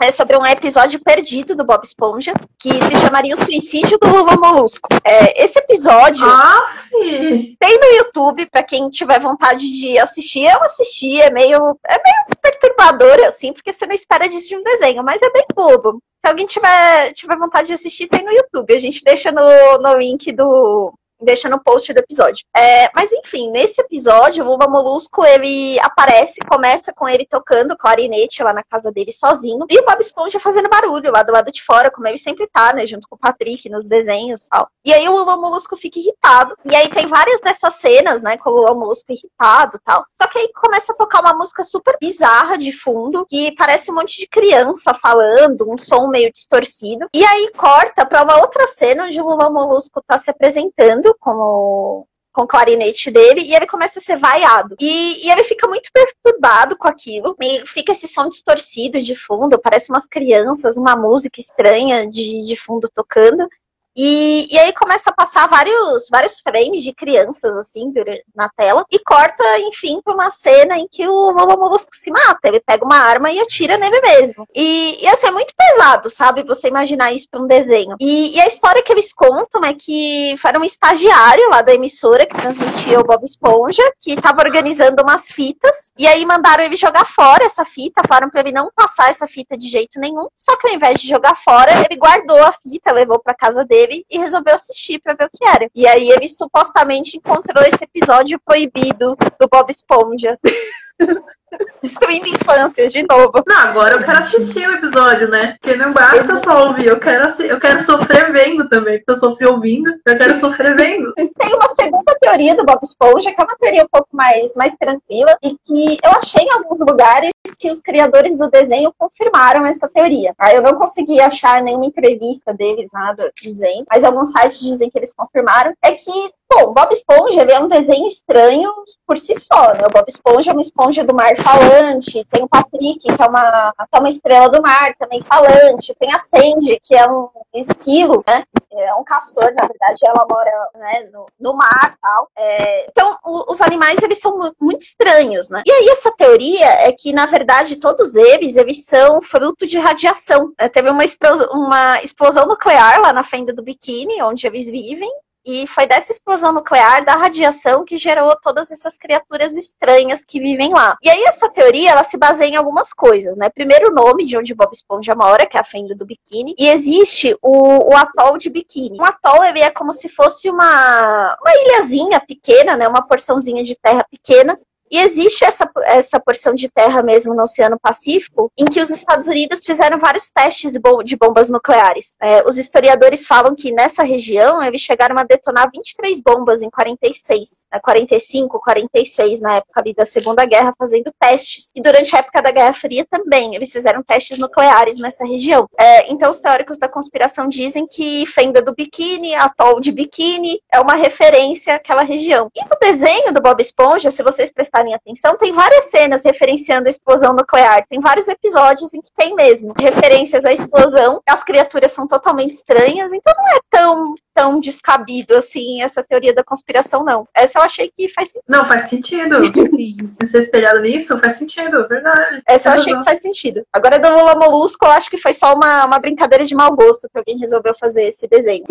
S1: é sobre um episódio perdido do Bob Esponja, que se chamaria O Suicídio do Lula Molusco. É, esse episódio
S2: ah,
S1: tem no YouTube, para quem tiver vontade de assistir. Eu assisti, é meio, é meio perturbador, assim, porque você não espera disso de um desenho, mas é bem bobo. Se alguém tiver, tiver vontade de assistir, tem no YouTube. A gente deixa no, no link do, deixa no post do episódio. É, mas enfim, nesse episódio, o Lula Molusco, ele aparece, começa com ele tocando clarinete lá na casa dele sozinho, e o Bob Esponja fazendo barulho lá do lado de fora, como ele sempre tá, né, junto com o Patrick nos desenhos e tal. E aí o Lula Molusco fica irritado, e aí tem várias dessas cenas, né, com o Lula Molusco irritado e tal. Só que aí começa a tocar uma música super bizarra de fundo, que parece um monte de criança falando, um som meio distorcido. E aí corta pra uma outra cena onde o Lula Molusco tá se apresentando como com o clarinete dele e ele começa a ser vaiado. E, e, ele fica muito perturbado com aquilo. E fica esse som distorcido de fundo, parece umas crianças, uma música estranha de, de fundo tocando. E, e aí começa a passar vários, vários frames de crianças, assim, na tela, e corta, enfim, pra uma cena em que o Lobo Molusco se mata. Ele pega uma arma e atira nele mesmo. E, e assim, é muito pesado, sabe? Você imaginar isso pra um desenho. E, e a história que eles contam é que era um estagiário lá da emissora que transmitia o Bob Esponja, que tava organizando umas fitas, e aí mandaram ele jogar fora essa fita, falaram pra ele não passar essa fita de jeito nenhum. Só que ao invés de jogar fora, ele guardou a fita, levou pra casa dele e resolveu assistir para ver o que era. E aí ele supostamente encontrou esse episódio proibido do Bob Esponja. Destruindo infâncias de novo.
S2: Não, agora eu quero assistir o episódio, né? Porque não basta só ouvir, eu quero, eu quero sofrer vendo também. Porque eu sofri ouvindo, eu quero sofrer vendo.
S1: Tem uma segunda teoria do Bob Esponja, que é uma teoria um pouco mais, mais tranquila, e que eu achei em alguns lugares que os criadores do desenho confirmaram essa teoria. Tá? Eu não consegui achar nenhuma entrevista deles, nada dizendo, mas alguns sites dizem que eles confirmaram. É que Bom, Bob Esponja é um desenho estranho por si só, né? O Bob Esponja é uma esponja do mar falante, tem o Patrick, que é uma, que é uma estrela do mar, também falante, tem a Sandy, que é um esquilo, né? É um castor, na verdade, ela mora né, no, no mar e tal. É, então, o, os animais, eles são muito estranhos, né? E aí, essa teoria é que, na verdade, todos eles, eles são fruto de radiação. Né? Teve uma uma explosão nuclear lá na fenda do biquíni, onde eles vivem, e foi dessa explosão nuclear, da radiação, que gerou todas essas criaturas estranhas que vivem lá. E aí, essa teoria, ela se baseia em algumas coisas, né? Primeiro, o nome de onde Bob Esponja mora, que é a fenda do biquíni. E existe o, o atol de biquíni. Um atol, ele é como se fosse uma, uma ilhazinha pequena, né? Uma porçãozinha de terra pequena, e existe essa, essa porção de terra mesmo no Oceano Pacífico, em que os Estados Unidos fizeram vários testes de bombas nucleares. É, os historiadores falam que nessa região eles chegaram a detonar 23 bombas em 46, né, 45, 46, na época ali da Segunda Guerra, fazendo testes. E durante a época da Guerra Fria também, eles fizeram testes nucleares nessa região. É, então, os teóricos da conspiração dizem que Fenda do Biquíni, atol de Biquíni, é uma referência àquela região. E no desenho do Bob Esponja, se vocês prestarem prestarem atenção, tem várias cenas referenciando a explosão nuclear. Tem vários episódios em que tem mesmo referências à explosão. As criaturas são totalmente estranhas, então não é tão tão descabido assim essa teoria da conspiração, não. Essa eu achei que faz sentido.
S2: Não, faz sentido. Sim. Ser espelhado nisso faz sentido, verdade.
S1: Essa eu achei que faz sentido. Agora, do Lula Molusco, eu acho que foi só uma, uma brincadeira de mau gosto que alguém resolveu fazer esse desenho.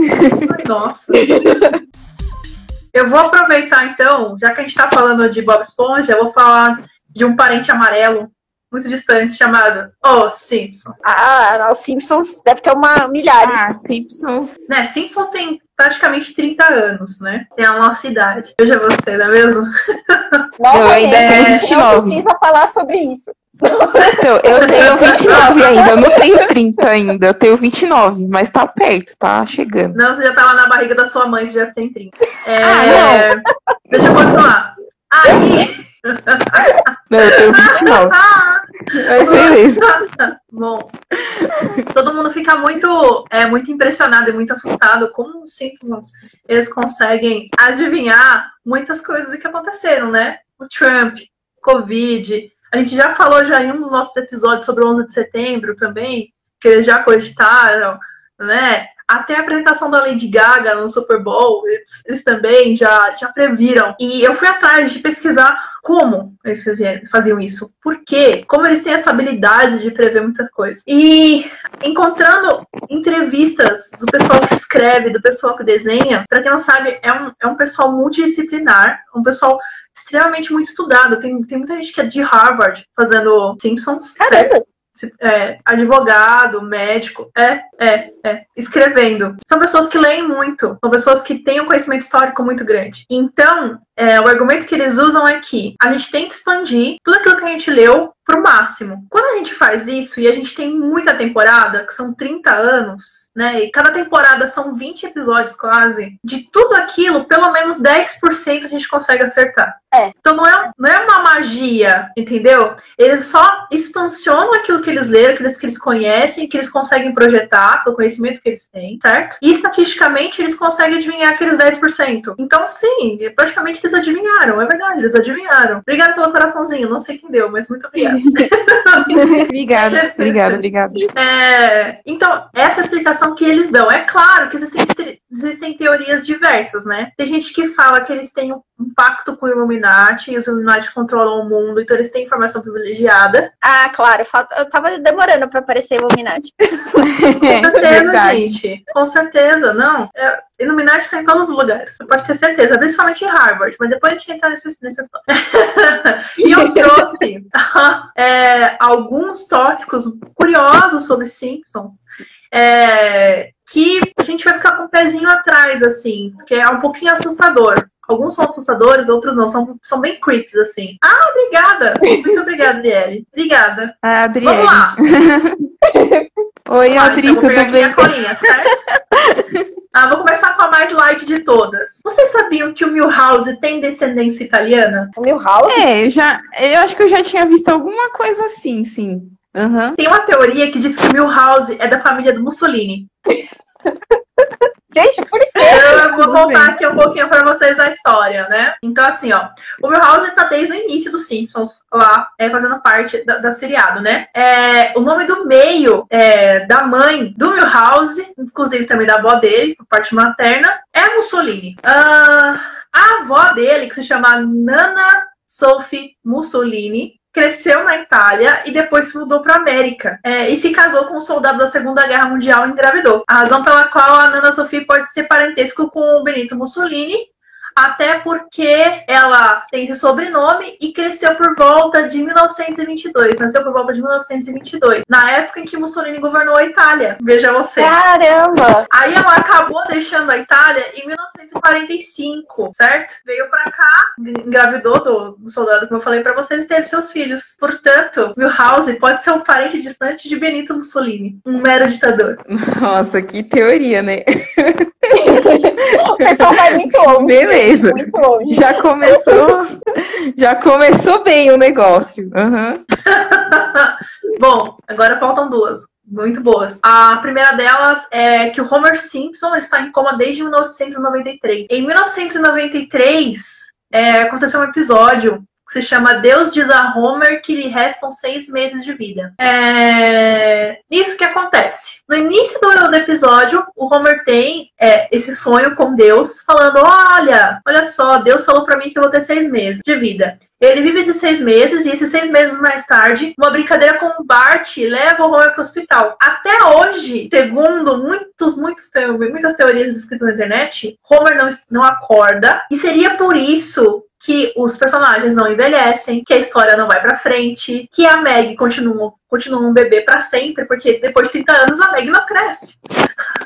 S2: Nossa. Eu vou aproveitar então, já que a gente está falando de Bob Esponja, eu vou falar de um parente amarelo muito distante chamado Os Simpsons.
S1: Ah, os Simpsons deve ter uma milhares. Ah,
S3: Simpsons.
S2: Né, Simpsons tem praticamente 30 anos, né? Tem a nossa idade. Veja você, não é mesmo?
S1: eu ainda tenho 29. Não precisa falar sobre isso.
S3: Então, eu tenho 29 ainda, eu não tenho 30 ainda, eu tenho 29, mas tá perto, tá chegando.
S2: Não, você já tá lá na barriga da sua mãe, você já tem 30. É... Ah, não. Deixa eu continuar. Aí.
S3: Não, eu tenho 29. Mas beleza.
S2: Bom, todo mundo fica muito, é, muito impressionado e muito assustado como os Simpsons eles conseguem adivinhar muitas coisas que aconteceram, né? O Trump, Covid, a gente já falou já em um dos nossos episódios sobre o 11 de setembro também, que eles já cogitaram, né? Até a apresentação da Lady Gaga no Super Bowl, eles, eles, também já, já previram. E eu fui atrás de pesquisar como eles faziam isso. Por quê? Como eles têm essa habilidade de prever muita coisa. E encontrando entrevistas do pessoal que escreve, do pessoal que desenha, para quem não sabe, é um, é um pessoal multidisciplinar, um pessoal extremamente muito estudado. Tem, tem muita gente que é de Harvard fazendo Simpsons.
S1: Caramba!
S2: é, advogado, médico, é, é, é, escrevendo. São pessoas que leem muito, são pessoas que têm um conhecimento histórico muito grande. Então, é, o argumento que eles usam é que a gente tem que expandir tudo aquilo que a gente leu pro máximo. Quando a gente faz isso e a gente tem muita temporada, que são 30 anos, né? E cada temporada são 20 episódios quase, de tudo aquilo, pelo menos 10% a gente consegue acertar.
S1: É.
S2: Então não é, não é uma magia, entendeu? Eles só expansionam aquilo que eles leram, aquilo que eles conhecem, que eles conseguem projetar, pelo conhecimento que eles têm, certo? E estatisticamente eles conseguem adivinhar aqueles 10%. Então, sim, praticamente eles adivinharam, é verdade, eles adivinharam. Obrigada pelo coraçãozinho, não sei quem deu, mas muito obrigada.
S3: obrigada, obrigada, obrigada.
S2: É, então, essa explicação que eles dão. É claro que existem, existem teorias diversas, né? Tem gente que fala que eles têm um pacto com o Illuminati e os Illuminati controlam o mundo, então eles têm informação privilegiada.
S1: Ah, claro, eu tava demorando para aparecer Illuminati.
S2: com certeza, gente. Com certeza, não. É, Illuminati está em todos os lugares. Você pode ter certeza, principalmente em Harvard, mas depois a gente entra nessa história. e eu trouxe é, alguns tópicos curiosos sobre Simpson. É, que a gente vai ficar com o pezinho atrás, assim, porque é um pouquinho assustador. Alguns são assustadores, outros não. São, são bem creeps, assim. Ah, obrigada! Muito obrigada, Adriele. Obrigada.
S3: Ah, Adriele.
S2: Vamos lá.
S3: Oi, Adri, tudo bem?
S2: Colinha, ah, vou começar com a mais light de todas. Vocês sabiam que o Milhouse tem descendência italiana?
S1: O Milhouse?
S3: É, eu, já, eu acho que eu já tinha visto alguma coisa assim, sim. Uhum.
S2: Tem uma teoria que diz que o Milhouse é da família do Mussolini.
S1: Gente, por quê?
S2: Eu vou contar aqui um pouquinho pra vocês a história, né? Então, assim, ó. O Milhouse tá desde o início dos Simpsons lá, é, fazendo parte da, da seriado, né? É, o nome do meio é, da mãe do Milhouse, inclusive também da avó dele, por parte materna, é Mussolini. Uh, a avó dele, que se chama Nana Sophie Mussolini, cresceu na Itália e depois se mudou para América é, e se casou com um soldado da Segunda Guerra Mundial e engravidou. A razão pela qual a Nana Sofia pode ser parentesco com o Benito Mussolini até porque ela tem esse sobrenome e cresceu por volta de 1922. Nasceu por volta de 1922, na época em que Mussolini governou a Itália. Veja você.
S1: Caramba!
S2: Aí ela acabou deixando a Itália em 1945, certo? Veio para cá, engravidou do, do, soldado, como eu falei para vocês, e teve seus filhos. Portanto, Milhouse pode ser um parente distante de Benito Mussolini, um mero ditador.
S3: Nossa, que teoria, né?
S1: o pessoal vai muito longe.
S3: Beleza. Muito longe. Já começou, já começou bem o negócio. Uhum.
S2: Bom, agora faltam duas. Muito boas. A primeira delas é que o Homer Simpson está em coma desde 1993. Em 1993, é, aconteceu um episódio que se chama Deus diz a Homer que lhe restam seis meses de vida. É isso que acontece. No início do, episódio, o Homer tem é, esse sonho com Deus, falando: Olha, olha só, Deus falou para mim que eu vou ter seis meses de vida. Ele vive esses seis meses e esses seis meses mais tarde, uma brincadeira com o Bart leva o Homer para o hospital. Até hoje, segundo muitos, muitos muitas teorias escritas na internet, Homer não, não acorda e seria por isso que os personagens não envelhecem, que a história não vai para frente, que a Meg continua, continua um bebê para sempre, porque depois de 30 anos a Meg não cresce.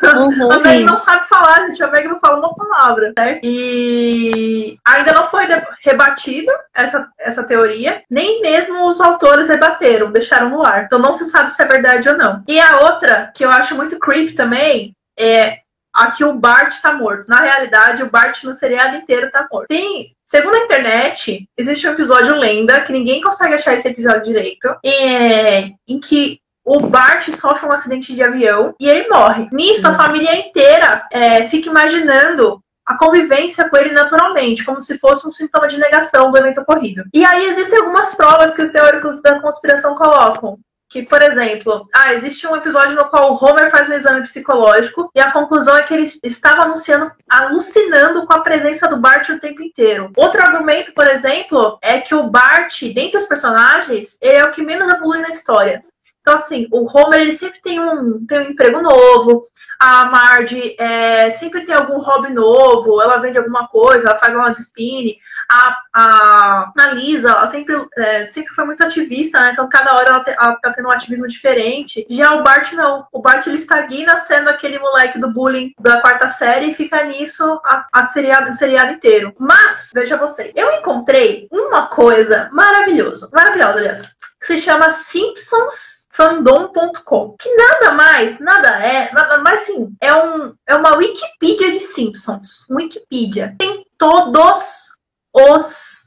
S2: Uhum, a Meg não sabe falar, gente. A Meg não fala uma palavra, certo? E ainda não foi rebatida essa, essa teoria, nem mesmo os autores rebateram, deixaram no ar. Então não se sabe se é verdade ou não. E a outra, que eu acho muito creepy também, é aqui o Bart tá morto. Na realidade, o Bart no seriado inteiro tá morto. Tem Segundo a internet, existe um episódio lenda, que ninguém consegue achar esse episódio direito, é, em que o Bart sofre um acidente de avião e ele morre. Nisso, a família inteira é, fica imaginando a convivência com ele naturalmente, como se fosse um sintoma de negação do evento ocorrido. E aí existem algumas provas que os teóricos da conspiração colocam que, por exemplo, ah, existe um episódio no qual o Homer faz um exame psicológico e a conclusão é que ele estava anunciando, alucinando com a presença do Bart o tempo inteiro. Outro argumento, por exemplo, é que o Bart, dentre os personagens, é o que menos evolui na história. Então, assim, o Homer ele sempre tem um, tem um emprego novo, a Marge é, sempre tem algum hobby novo, ela vende alguma coisa, ela faz uma de spin, a, a, a Lisa, ela sempre, é, sempre foi muito ativista, né? Então, cada hora ela, te, ela tá tendo um ativismo diferente. Já o Bart, não. O Bart, ele estagna sendo aquele moleque do bullying da quarta série e fica nisso a, a seriado, o seriado inteiro. Mas, veja você, eu encontrei uma coisa maravilhosa, maravilhosa, aliás, que se chama Simpsons fandom.com, que nada mais, nada é, nada mais sim, é, um, é uma Wikipedia de Simpsons. Wikipedia. Tem todos os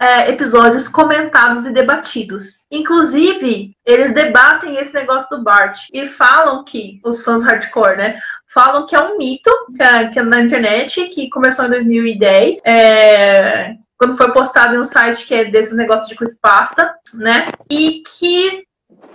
S2: é, episódios comentados e debatidos. Inclusive, eles debatem esse negócio do Bart e falam que, os fãs hardcore, né? Falam que é um mito que é, que é na internet, que começou em 2010. É, quando foi postado em um site que é desses negócios de creepypasta, né? E que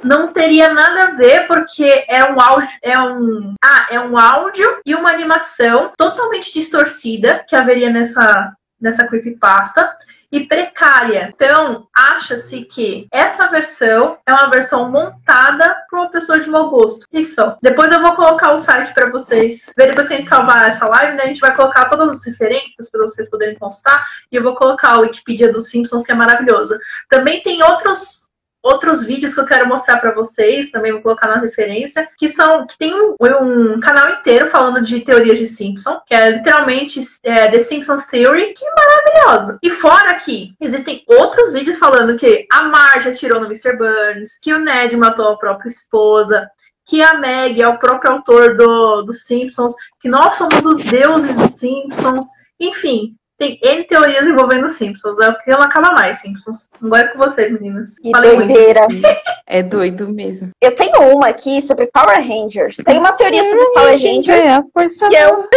S2: não teria nada a ver porque é um áudio, é um, ah, é um áudio e uma animação totalmente distorcida que haveria nessa nessa creepypasta e precária. Então, acha-se que essa versão é uma versão montada por uma pessoa de mau gosto. Isso. Depois eu vou colocar o site para vocês verem. Depois que a gente salvar essa live, né, a gente vai colocar todas as referências para vocês poderem constar. E eu vou colocar o Wikipedia dos Simpsons, que é maravilhoso. Também tem outros outros vídeos que eu quero mostrar para vocês, também vou colocar na referência, que são que tem um, um, canal inteiro falando de teorias de Simpson, que é literalmente é, The Simpsons Theory, que é maravilhosa. E fora que existem outros vídeos falando que a Marge atirou no Mr. Burns, que o Ned matou a própria esposa, que a Meg é o próprio autor do, dos Simpsons, que nós somos os deuses dos Simpsons, enfim, Tem N teorias envolvendo Simpsons. É o que não acaba mais, Simpsons. Agora é com vocês, meninas.
S1: Que doideira.
S3: É doido mesmo.
S1: Eu tenho uma aqui sobre Power Rangers. Tem uma teoria sobre Power Rangers.
S3: É, a força
S1: Que eu,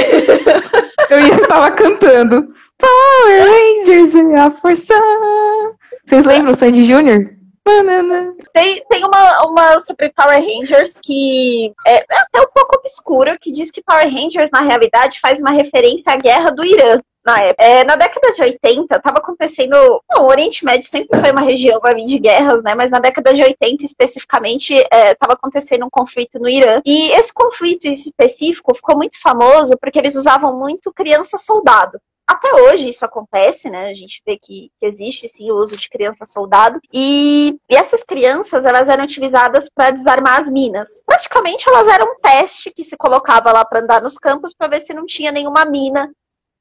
S3: Eu ia tava cantando. Power Rangers é a força. Vocês lembram o Sandy Jr.? Banana.
S1: Tem, tem uma, uma sobre Power Rangers que é, é até um pouco obscura, que diz que Power Rangers, na realidade, faz uma referência à guerra do Irã. Na, época. É, na década de 80, estava acontecendo. Bom, o Oriente Médio sempre foi uma região ali, de guerras, né? Mas na década de 80, especificamente, estava acontecendo um conflito no Irã. E esse conflito específico ficou muito famoso porque eles usavam muito criança-soldado. Até hoje isso acontece, né? A gente vê que, que existe sim o uso de criança-soldado. E, e essas crianças, elas eram utilizadas para desarmar as minas. Praticamente elas eram um teste que se colocava lá para andar nos campos para ver se não tinha nenhuma mina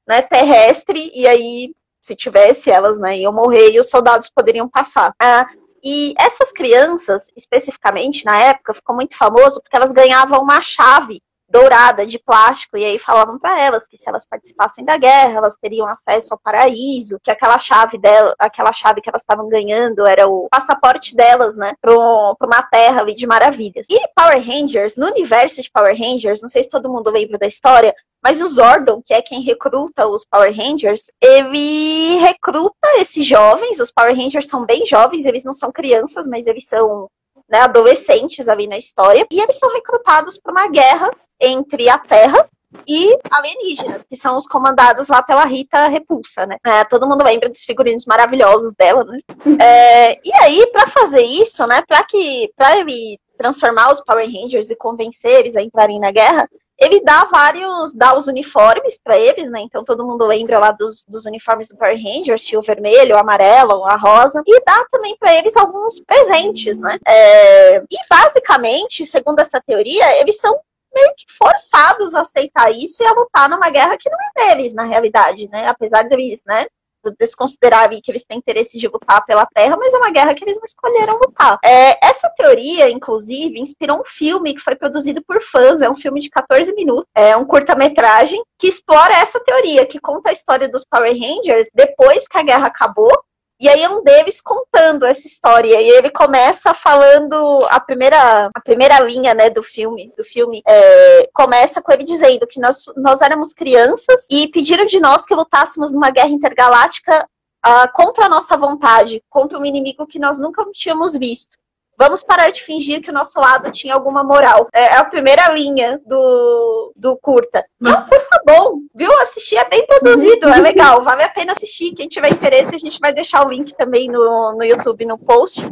S1: né, terrestre, e aí, se tivesse, elas né, iam morrer e os soldados poderiam passar. Ah, e essas crianças, especificamente na época, ficou muito famoso porque elas ganhavam uma chave dourada de plástico, e aí falavam para elas que se elas participassem da guerra, elas teriam acesso ao paraíso, que aquela chave dela, aquela chave que elas estavam ganhando era o passaporte delas, né, para uma terra ali de maravilhas. E Power Rangers, no universo de Power Rangers, não sei se todo mundo lembra da história, mas o Zordon, que é quem recruta os Power Rangers, ele recruta esses jovens, os Power Rangers são bem jovens, eles não são crianças, mas eles são né, adolescentes ali na história, e eles são recrutados para uma guerra entre a Terra e alienígenas, que são os comandados lá pela Rita Repulsa, né? É, todo mundo lembra dos figurinos maravilhosos dela, né? É, e aí, para fazer isso, né, para que para ele transformar os Power Rangers e convencer eles a entrarem na guerra, ele dá vários, dá os uniformes para eles, né? Então todo mundo lembra lá dos, dos uniformes do Power Rangers, tinha o vermelho, o amarelo, a rosa, e dá também para eles alguns presentes, né? É, e basicamente, segundo essa teoria, eles são meio que forçados a aceitar isso e a lutar numa guerra que não é deles, na realidade, né? Apesar deles, né? Desconsiderar que eles têm interesse de lutar pela Terra, mas é uma guerra que eles não escolheram lutar. É, essa teoria, inclusive, inspirou um filme que foi produzido por fãs, é um filme de 14 minutos, é um curta-metragem que explora essa teoria, que conta a história dos Power Rangers depois que a guerra acabou e aí é um deles contando essa história. E ele começa falando a primeira, a primeira linha, né, do filme. Do filme é, começa com ele dizendo que nós, nós éramos crianças e pediram de nós que lutássemos numa guerra intergaláctica uh, contra a nossa vontade, contra um inimigo que nós nunca tínhamos visto. Vamos parar de fingir que o nosso lado tinha alguma moral. É, é a primeira linha do, do curta. Não, curta bom, viu? Assistir é bem produzido, é legal, vale a pena assistir. Quem tiver interesse, a gente vai deixar o link também no, no YouTube, no post.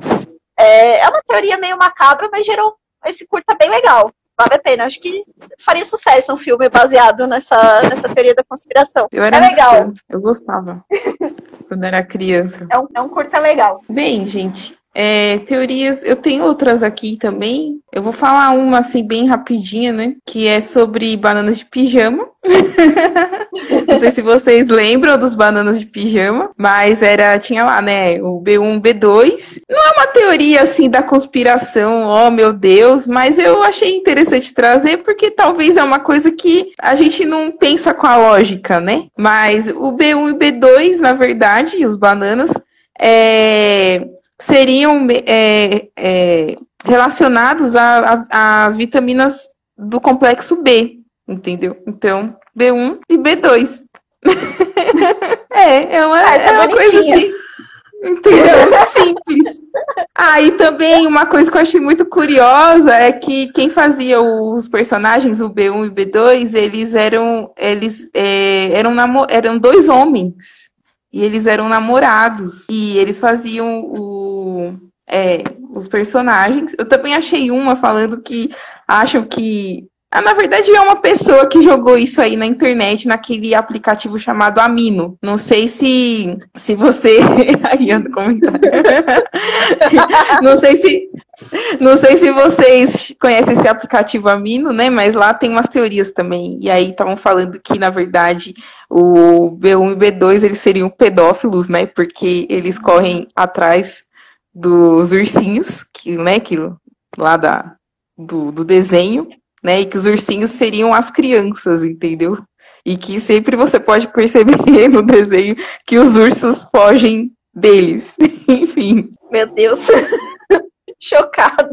S1: É, é uma teoria meio macabra, mas gerou esse curta bem legal. Vale a pena. Acho que faria sucesso um filme baseado nessa, nessa teoria da conspiração.
S3: Eu era
S1: é legal.
S3: Eu gostava. quando era criança.
S1: É um, é um curta legal.
S3: Bem, gente, é, teorias, eu tenho outras aqui também. Eu vou falar uma assim bem rapidinha, né? Que é sobre bananas de pijama. Não sei se vocês lembram dos bananas de pijama, mas era tinha lá, né, o B1, B2. Não é uma teoria assim da conspiração, oh meu Deus, mas eu achei interessante trazer porque talvez é uma coisa que a gente não pensa com a lógica, né? Mas o B1 e B2, na verdade, os bananas é, seriam é, é, relacionados às vitaminas do complexo B, entendeu? Então, B1 e B2. é, é uma, ah, é uma coisa assim. Entendeu? Simples. Aí ah, também uma coisa que eu achei muito curiosa é que quem fazia os personagens, o B1 e o B2, eles eram eles é, eram, eram dois homens e eles eram namorados e eles faziam o é, os personagens. Eu também achei uma falando que acham que ah, na verdade, é uma pessoa que jogou isso aí na internet, naquele aplicativo chamado Amino. Não sei se, se você. Aí anda comentário. Não sei se. Não sei se vocês conhecem esse aplicativo Amino, né? Mas lá tem umas teorias também. E aí estavam falando que, na verdade, o B1 e B2 eles seriam pedófilos, né? Porque eles correm atrás dos ursinhos, que, né, que lá da, do, do desenho né? E que os ursinhos seriam as crianças, entendeu? E que sempre você pode perceber no desenho que os ursos fogem deles. Enfim.
S1: Meu Deus. Chocada.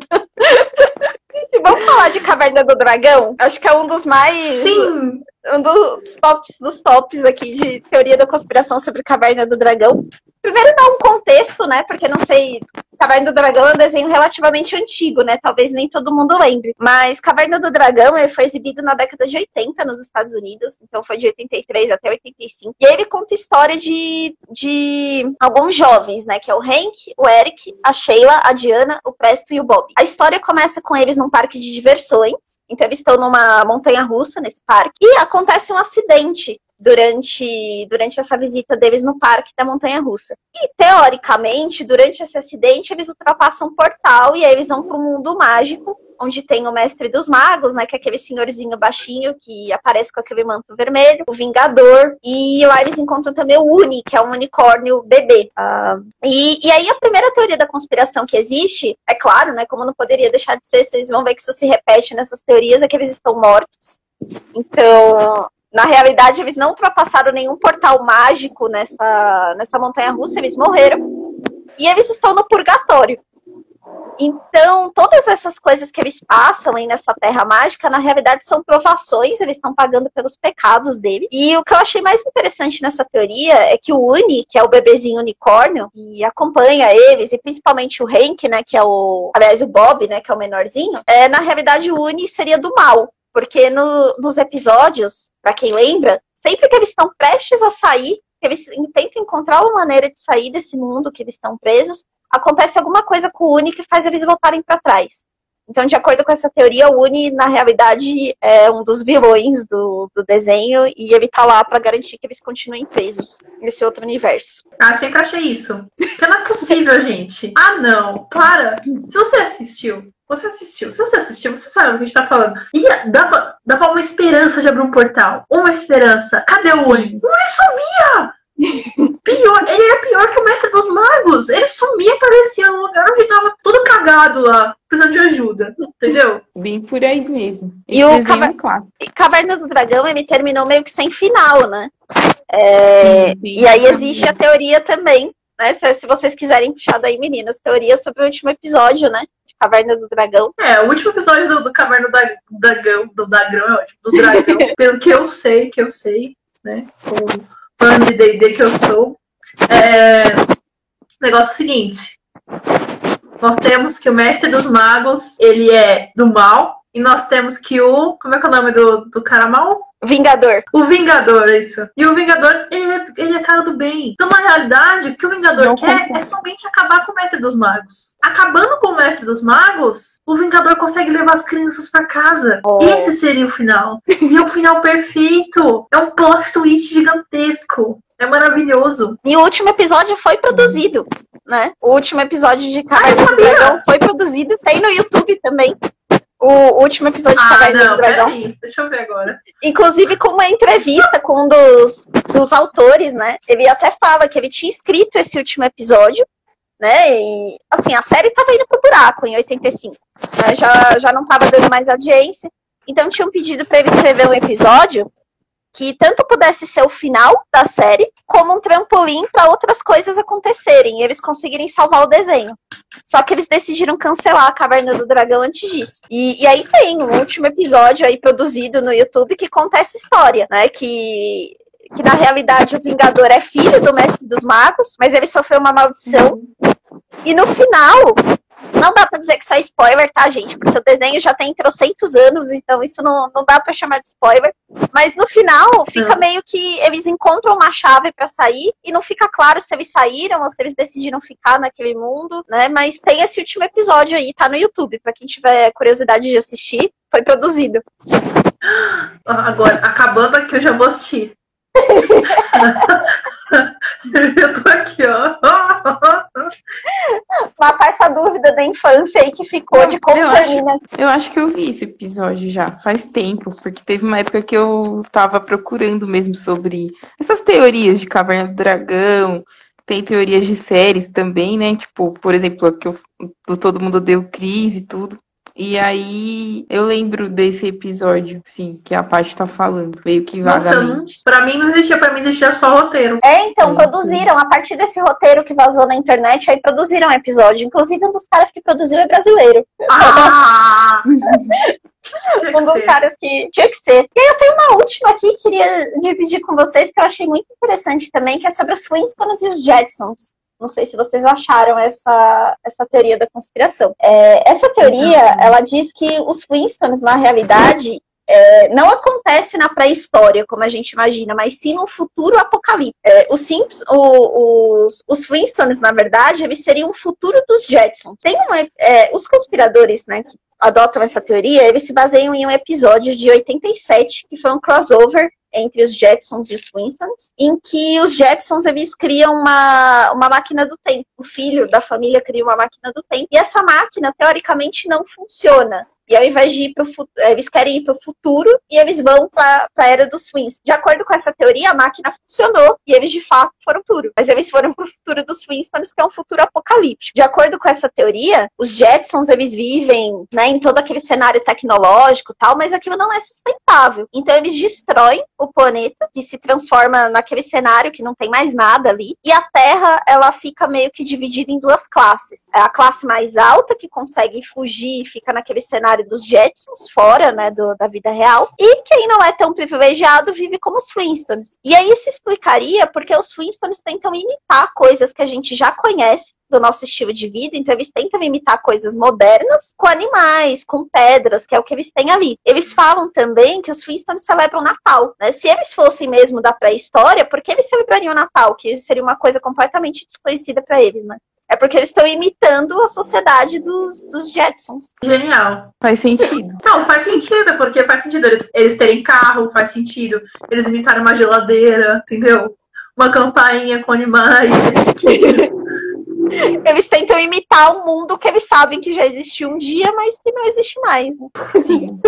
S1: E vamos falar de Caverna do Dragão? Acho que é um dos mais.
S2: Sim.
S1: Um dos tops dos tops aqui de teoria da conspiração sobre Caverna do Dragão. Primeiro dar um contexto, né? Porque não sei. Caverna do Dragão é um desenho relativamente antigo, né? Talvez nem todo mundo lembre. Mas Caverna do Dragão ele foi exibido na década de 80 nos Estados Unidos. Então foi de 83 até 85. E ele conta história de, de alguns jovens, né? Que é o Hank, o Eric, a Sheila, a Diana, o Presto e o Bob. A história começa com eles num parque de diversões. Então eles estão numa montanha russa nesse parque. E acontece um acidente durante, durante essa visita deles no parque da Montanha Russa. E, teoricamente, durante esse acidente, eles ultrapassam um portal e aí eles vão para o mundo mágico, onde tem o Mestre dos Magos, né, que é aquele senhorzinho baixinho que aparece com aquele manto vermelho, o Vingador, e lá eles encontram também o Uni, que é um unicórnio bebê. Uh, e, e aí a primeira teoria da conspiração que existe, é claro, né, como não poderia deixar de ser, vocês vão ver que isso se repete nessas teorias, é que eles estão mortos. Então, na realidade, eles não ultrapassaram nenhum portal mágico nessa, nessa montanha russa, eles morreram. E eles estão no purgatório. Então, todas essas coisas que eles passam aí nessa terra mágica, na realidade, são provações, eles estão pagando pelos pecados deles. E o que eu achei mais interessante nessa teoria é que o Uni, que é o bebezinho unicórnio, e acompanha eles, e principalmente o Hank, né, que é o. Aliás, o Bob, né, que é o menorzinho, é, na realidade, o Uni seria do mal. Porque no, nos episódios, para quem lembra, sempre que eles estão prestes a sair, que eles tentam encontrar uma maneira de sair desse mundo que eles estão presos, acontece alguma coisa com o Uni que faz eles voltarem para trás. Então, de acordo com essa teoria, o Uni, na realidade, é um dos vilões do, do desenho e ele tá lá para garantir que eles continuem presos nesse outro universo.
S2: Ah, sempre achei isso. Que não é possível, gente. Ah, não. Para. Se você assistiu você assistiu. Se você assistiu, você sabe o que a gente tá falando. E dava, dava uma esperança de abrir um portal. Uma esperança. Cadê o Uni? O Uni sumia! pior, ele era pior que o mestre dos magos. Ele sumia, aparecia no lugar onde tava tudo cagado lá, precisando de ajuda. Entendeu?
S3: Bem por aí mesmo.
S1: e o Caver... Caverna do Dragão, ele terminou meio que sem final, né? É... Sim, e aí existe a teoria também, né? Se, se vocês quiserem puxar daí, meninas, teoria sobre o último episódio, né? Caverna do Dragão.
S2: É, o último episódio do, do Caverna do Dragão, do Dragão é ótimo, do Dragão, pelo que eu sei, que eu sei, né, como fã de D&D que eu sou, é, o negócio é o seguinte, nós temos que o Mestre dos Magos, ele é do mal, e nós temos que o, como é que é o nome do, do cara mal?
S1: Vingador.
S2: O Vingador, é isso. E o Vingador, ele é, ele é cara do bem. Então, na realidade, o que o Vingador Não quer é somente acabar com o Mestre dos Magos. Acabando com o Mestre dos Magos, o Vingador consegue levar as crianças para casa. Oh. Esse seria o final. e é um final perfeito. É um plot twist gigantesco. É maravilhoso.
S1: E o último episódio foi produzido, né? O último episódio de Caverna do Dragão foi produzido, tem no YouTube também o último episódio de
S2: ah, Caverna do Dragão. Peraí, deixa eu ver agora.
S1: Inclusive com uma entrevista com um dos, dos autores, né? Ele até fala que ele tinha escrito esse último episódio, né? E assim, a série estava indo pro buraco em 85. Né? Já, já não estava dando mais audiência. Então tinham pedido para ele escrever um episódio que tanto pudesse ser o final da série, como um trampolim para outras coisas acontecerem eles conseguirem salvar o desenho. Só que eles decidiram cancelar a Caverna do Dragão antes disso. E, e aí tem um último episódio aí produzido no YouTube que conta essa história, né? Que que na realidade o Vingador é filho do Mestre dos Magos, mas ele sofreu uma maldição. E no final, não dá para dizer que isso é spoiler, tá, gente? Porque o desenho já tem trocentos anos, então isso não, não dá para chamar de spoiler. Mas no final, fica meio que eles encontram uma chave para sair e não fica claro se eles saíram ou se eles decidiram ficar naquele mundo, né? Mas tem esse último episódio aí, tá no YouTube, para quem tiver curiosidade de assistir, foi produzido.
S2: Agora, acabando aqui, eu já vou assistir. Eu tô aqui, ó.
S1: Matar essa dúvida da infância aí que ficou de como
S3: eu acho, eu acho que eu vi esse episódio já faz tempo, porque teve uma época que eu tava procurando mesmo sobre essas teorias de Caverna do Dragão. Tem teorias de séries também, né? Tipo, por exemplo, que eu, Todo Mundo Deu Crise e tudo. E aí eu lembro desse episódio, sim, que a Paty tá falando, meio que
S2: Nossa,
S3: vagamente.
S2: pra mim não existia, pra mim existia só roteiro.
S1: É, então,
S3: Sim.
S1: produziram, a partir desse roteiro que vazou na internet, aí produziram um episódio. Inclusive, um dos caras que produziu é brasileiro.
S2: Ah! Tinha
S1: Um dos
S2: ser.
S1: caras que tinha que ser. E aí eu tenho uma última aqui que queria dividir com vocês, que eu achei muito interessante também, que é sobre os Flintstones e os Jetsons. Não sei se vocês acharam essa, essa teoria da conspiração. É, essa teoria, ela diz que os Flintstones, na realidade, é, não acontece na pré-história, como a gente imagina, mas sim no futuro apocalipse. É, os, Simps, o- os, os Flintstones, na verdade, eles seriam o futuro dos Jetsons. Tem um, é, os conspiradores, né, que adotam essa teoria, eles se baseiam em um episódio de 87, que foi um crossover entre os Jetsons e os Flintstones, em que os Jetsons eles criam uma, uma máquina do tempo. O filho da família cria uma máquina do tempo. E essa máquina, teoricamente, não funciona. E ao invés de ir para o futuro, eles querem ir para o futuro e eles vão para a era dos Flintstones. De acordo com essa teoria, a máquina funcionou e eles de fato foram para o futuro. Mas eles foram para o futuro dos Flintstones, que é um futuro apocalíptico. De acordo com essa teoria, os Jetsons eles vivem né, em todo aquele cenário tecnológico tal, mas aquilo não é sustentável. Então eles destroem o planeta, que se transforma naquele cenário que não tem mais nada ali, e a Terra ela fica meio que dividida em duas classes. É a classe mais alta, que consegue fugir e fica naquele cenário dos Jetsons, fora né, do- da vida real, e quem não é tão privilegiado vive como os Flintstones. E aí isso explicaria porque os Flintstones tentam imitar coisas que a gente já conhece do nosso estilo de vida, então eles tentam imitar coisas modernas com animais, com pedras, que é o que eles têm ali. Eles falam também que os Flintstones celebram Natal, né? Se eles fossem mesmo da pré-história, por que eles celebrariam Natal? Que seria uma coisa completamente desconhecida para eles, né? É porque eles estão imitando a sociedade dos, dos Jetsons.
S2: Genial.
S3: Faz sentido.
S2: Não, faz sentido, porque faz sentido eles, eles terem carro, faz sentido eles imitarem uma geladeira, entendeu? Uma campainha com animais.
S1: Eles tentam imitar um mundo que eles sabem que já existiu um dia, mas que não existe mais. Né?
S3: Sim.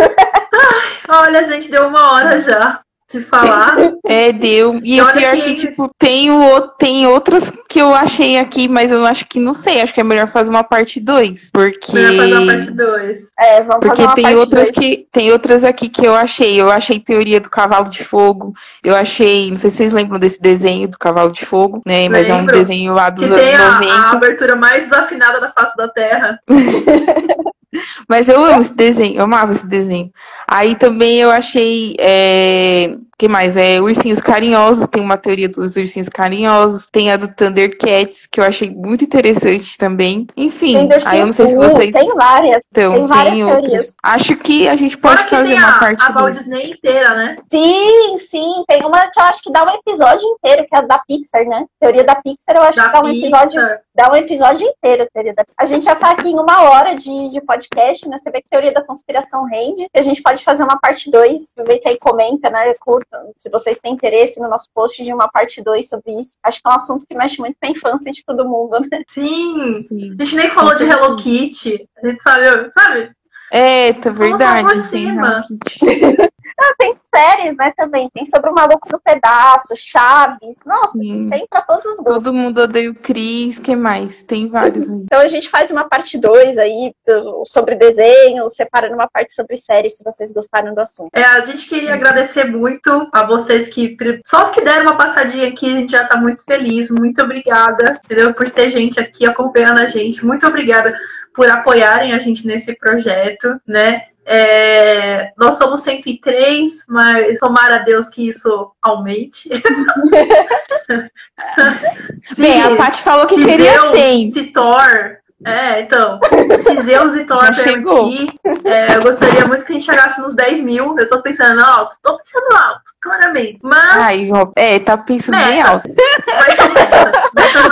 S2: Olha, gente, deu uma hora já de falar.
S3: É, deu. E o pior
S2: que-
S3: que, tipo, tem, o, tem outras que eu achei aqui, mas eu acho que não sei. Acho que é melhor fazer uma parte 2. Porque.
S2: Melhor fazer uma parte 2.
S1: É, vamos
S3: Porque
S1: fazer uma
S3: tem
S1: parte
S3: outras
S1: dois.
S3: que tem outras aqui que eu achei. Eu achei teoria do cavalo de fogo. Eu achei, não sei se vocês lembram desse desenho do cavalo de fogo, né? Mas é um desenho lá dos
S2: Que
S3: anos
S2: tem a,
S3: 90.
S2: a abertura mais desafinada da face da Terra.
S3: Mas eu amo esse desenho, eu amava esse desenho. Aí também eu achei. É... que mais? É Ursinhos Carinhosos, tem uma teoria dos ursinhos carinhosos. Tem a do Thundercats, que eu achei muito interessante também. Enfim,
S1: Tem
S3: aí eu não sei se vocês.
S1: Tem várias.
S3: Então,
S1: tem várias
S3: tem outras.
S1: teorias.
S3: Acho que a gente pode
S2: que
S3: fazer
S2: tem
S3: uma
S2: a,
S3: parte
S2: a Walt. Disney inteira, né?
S1: Sim, sim. Tem uma que eu acho que dá um episódio inteiro, que é a da Pixar, né? Teoria da Pixar, eu acho
S2: Da
S1: que dá um
S2: Pixar.
S1: Dá um episódio inteiro, a teoria da A gente já tá aqui em uma hora de, de podcast, né? Você vê que a teoria da conspiração rende. E a gente pode fazer uma parte 2. Aproveita aí e comenta, né? Curta, se vocês têm interesse no nosso post de uma parte 2 sobre isso. Acho que é um assunto que mexe muito com a infância de todo mundo, né?
S2: Sim.
S3: Sim.
S2: A gente nem falou
S3: Com
S2: de Hello Kitty. A gente sabe, sabe?
S3: É, tá verdade. Tem.
S1: Ah, tem séries, né, também. Tem sobre o Maluco no Pedaço, Chaves. Nossa,
S3: Sim.
S1: tem pra todos os gostos.
S3: Todo mundo odeia o Cris, que mais? Tem vários aí.
S1: Então a gente faz uma parte 2 aí sobre desenho, separa numa parte sobre séries, se vocês gostaram do assunto.
S2: É, a gente queria agradecer muito a vocês que. Só os que deram uma passadinha aqui, a gente já tá muito feliz. Muito obrigada, entendeu? Por ter gente aqui acompanhando a gente. Muito obrigada por apoiarem a gente nesse projeto, né? É, nós somos 103, mas tomara a Deus que isso aumente.
S3: Bem, a
S2: Se-
S3: Paty falou que
S2: se
S3: queria
S2: Zeus,
S3: 100.
S2: Se Thor. É, então. Se Zeus e Thor permitir, é, eu gostaria muito que a gente chegasse nos 10 mil. Eu tô pensando alto, tô pensando alto, claramente. Mas
S3: Ai, é, tá pensando bem
S2: Meta.
S3: alto.
S2: vai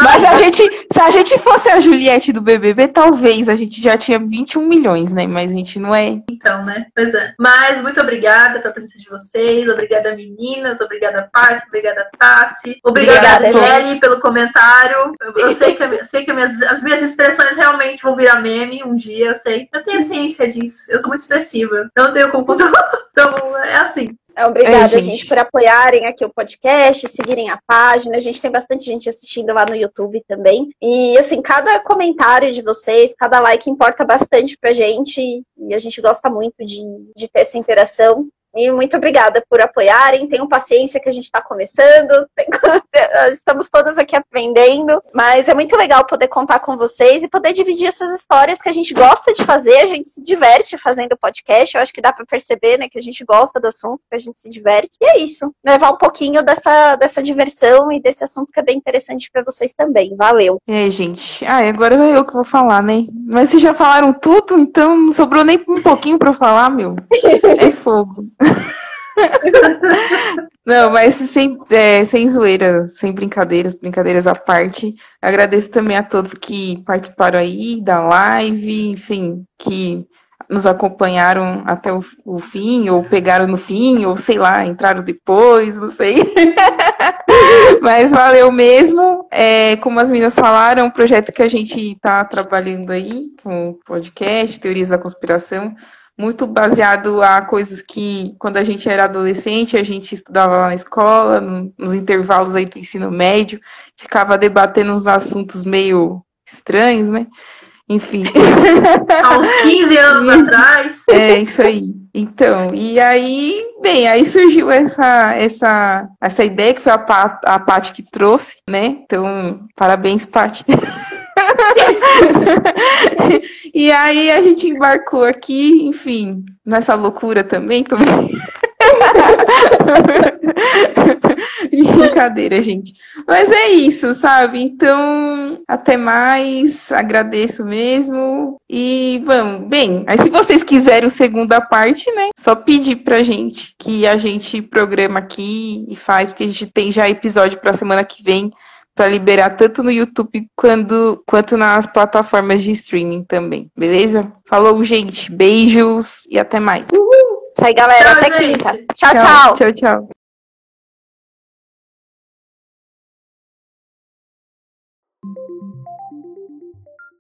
S3: Mas a gente, se a gente fosse a Juliette do BBB, talvez a gente já tinha 21 milhões, né? Mas a gente não é.
S2: Então, né? Pois é. Mas muito obrigada pela presença de vocês. Obrigada, meninas. Obrigada, Paty. Obrigada, Tassi. Obrigada,
S1: Obrigada,
S2: Kelly, pelo comentário. Eu, eu sei que, minha- sei que as minhas, as minhas expressões realmente vão virar meme um dia, eu sei. Eu tenho ciência disso. Eu sou muito expressiva. Eu não tenho como. Então, é assim.
S1: Obrigada, é, gente. gente. por apoiarem aqui o podcast, seguirem a página. A gente tem bastante gente assistindo lá no YouTube também. E, assim, cada comentário de vocês, cada like importa bastante pra gente. E a gente gosta muito de, de ter essa interação. E muito obrigada por apoiarem. Tenham paciência que a gente está começando. Tem... Estamos todas aqui aprendendo. Mas é muito legal poder contar com vocês e poder dividir essas histórias que a gente gosta de fazer. A gente se diverte fazendo podcast. Eu acho que dá para perceber né, que a gente gosta do assunto, que a gente se diverte. E é isso. Levar um pouquinho dessa, dessa diversão e desse assunto que é bem interessante para vocês também. Valeu.
S3: É, gente. Ah, agora é eu que vou falar, né? Mas vocês já falaram tudo, então não sobrou nem um pouquinho para falar, meu. É fogo. Não, mas sem, é, sem zoeira, sem brincadeiras, brincadeiras à parte. Agradeço também a todos que participaram aí da live, enfim, que nos acompanharam até o, o fim, ou pegaram no fim, ou sei lá, entraram depois, não sei. Mas valeu mesmo. É, como as meninas falaram, é um projeto que a gente está trabalhando aí, com podcast, teorias da conspiração muito baseado a coisas que, quando a gente era adolescente, a gente estudava lá na escola, no, nos intervalos aí do ensino médio, ficava debatendo uns assuntos meio estranhos, né? Enfim.
S2: Há uns 15 anos atrás.
S3: É, isso aí. Então, e aí, bem, aí surgiu essa essa essa ideia que foi a, Pat, a Paty que trouxe, né? Então, parabéns, Paty. e aí a gente embarcou aqui, enfim, nessa loucura também. também. Brincadeira, gente. Mas é isso, sabe? Então, até mais. Agradeço mesmo. E vamos. Bem, aí se vocês quiserem a segunda parte, né? Só pedir pra gente que a gente programa aqui e faz, porque a gente tem já episódio pra semana que vem para liberar tanto no YouTube quando, quanto nas plataformas de streaming também, beleza? Falou, gente. Beijos e até mais.
S1: Uhul. Isso aí, galera. Tchau, até gente. quinta. tchau. Tchau,
S3: tchau. tchau, tchau.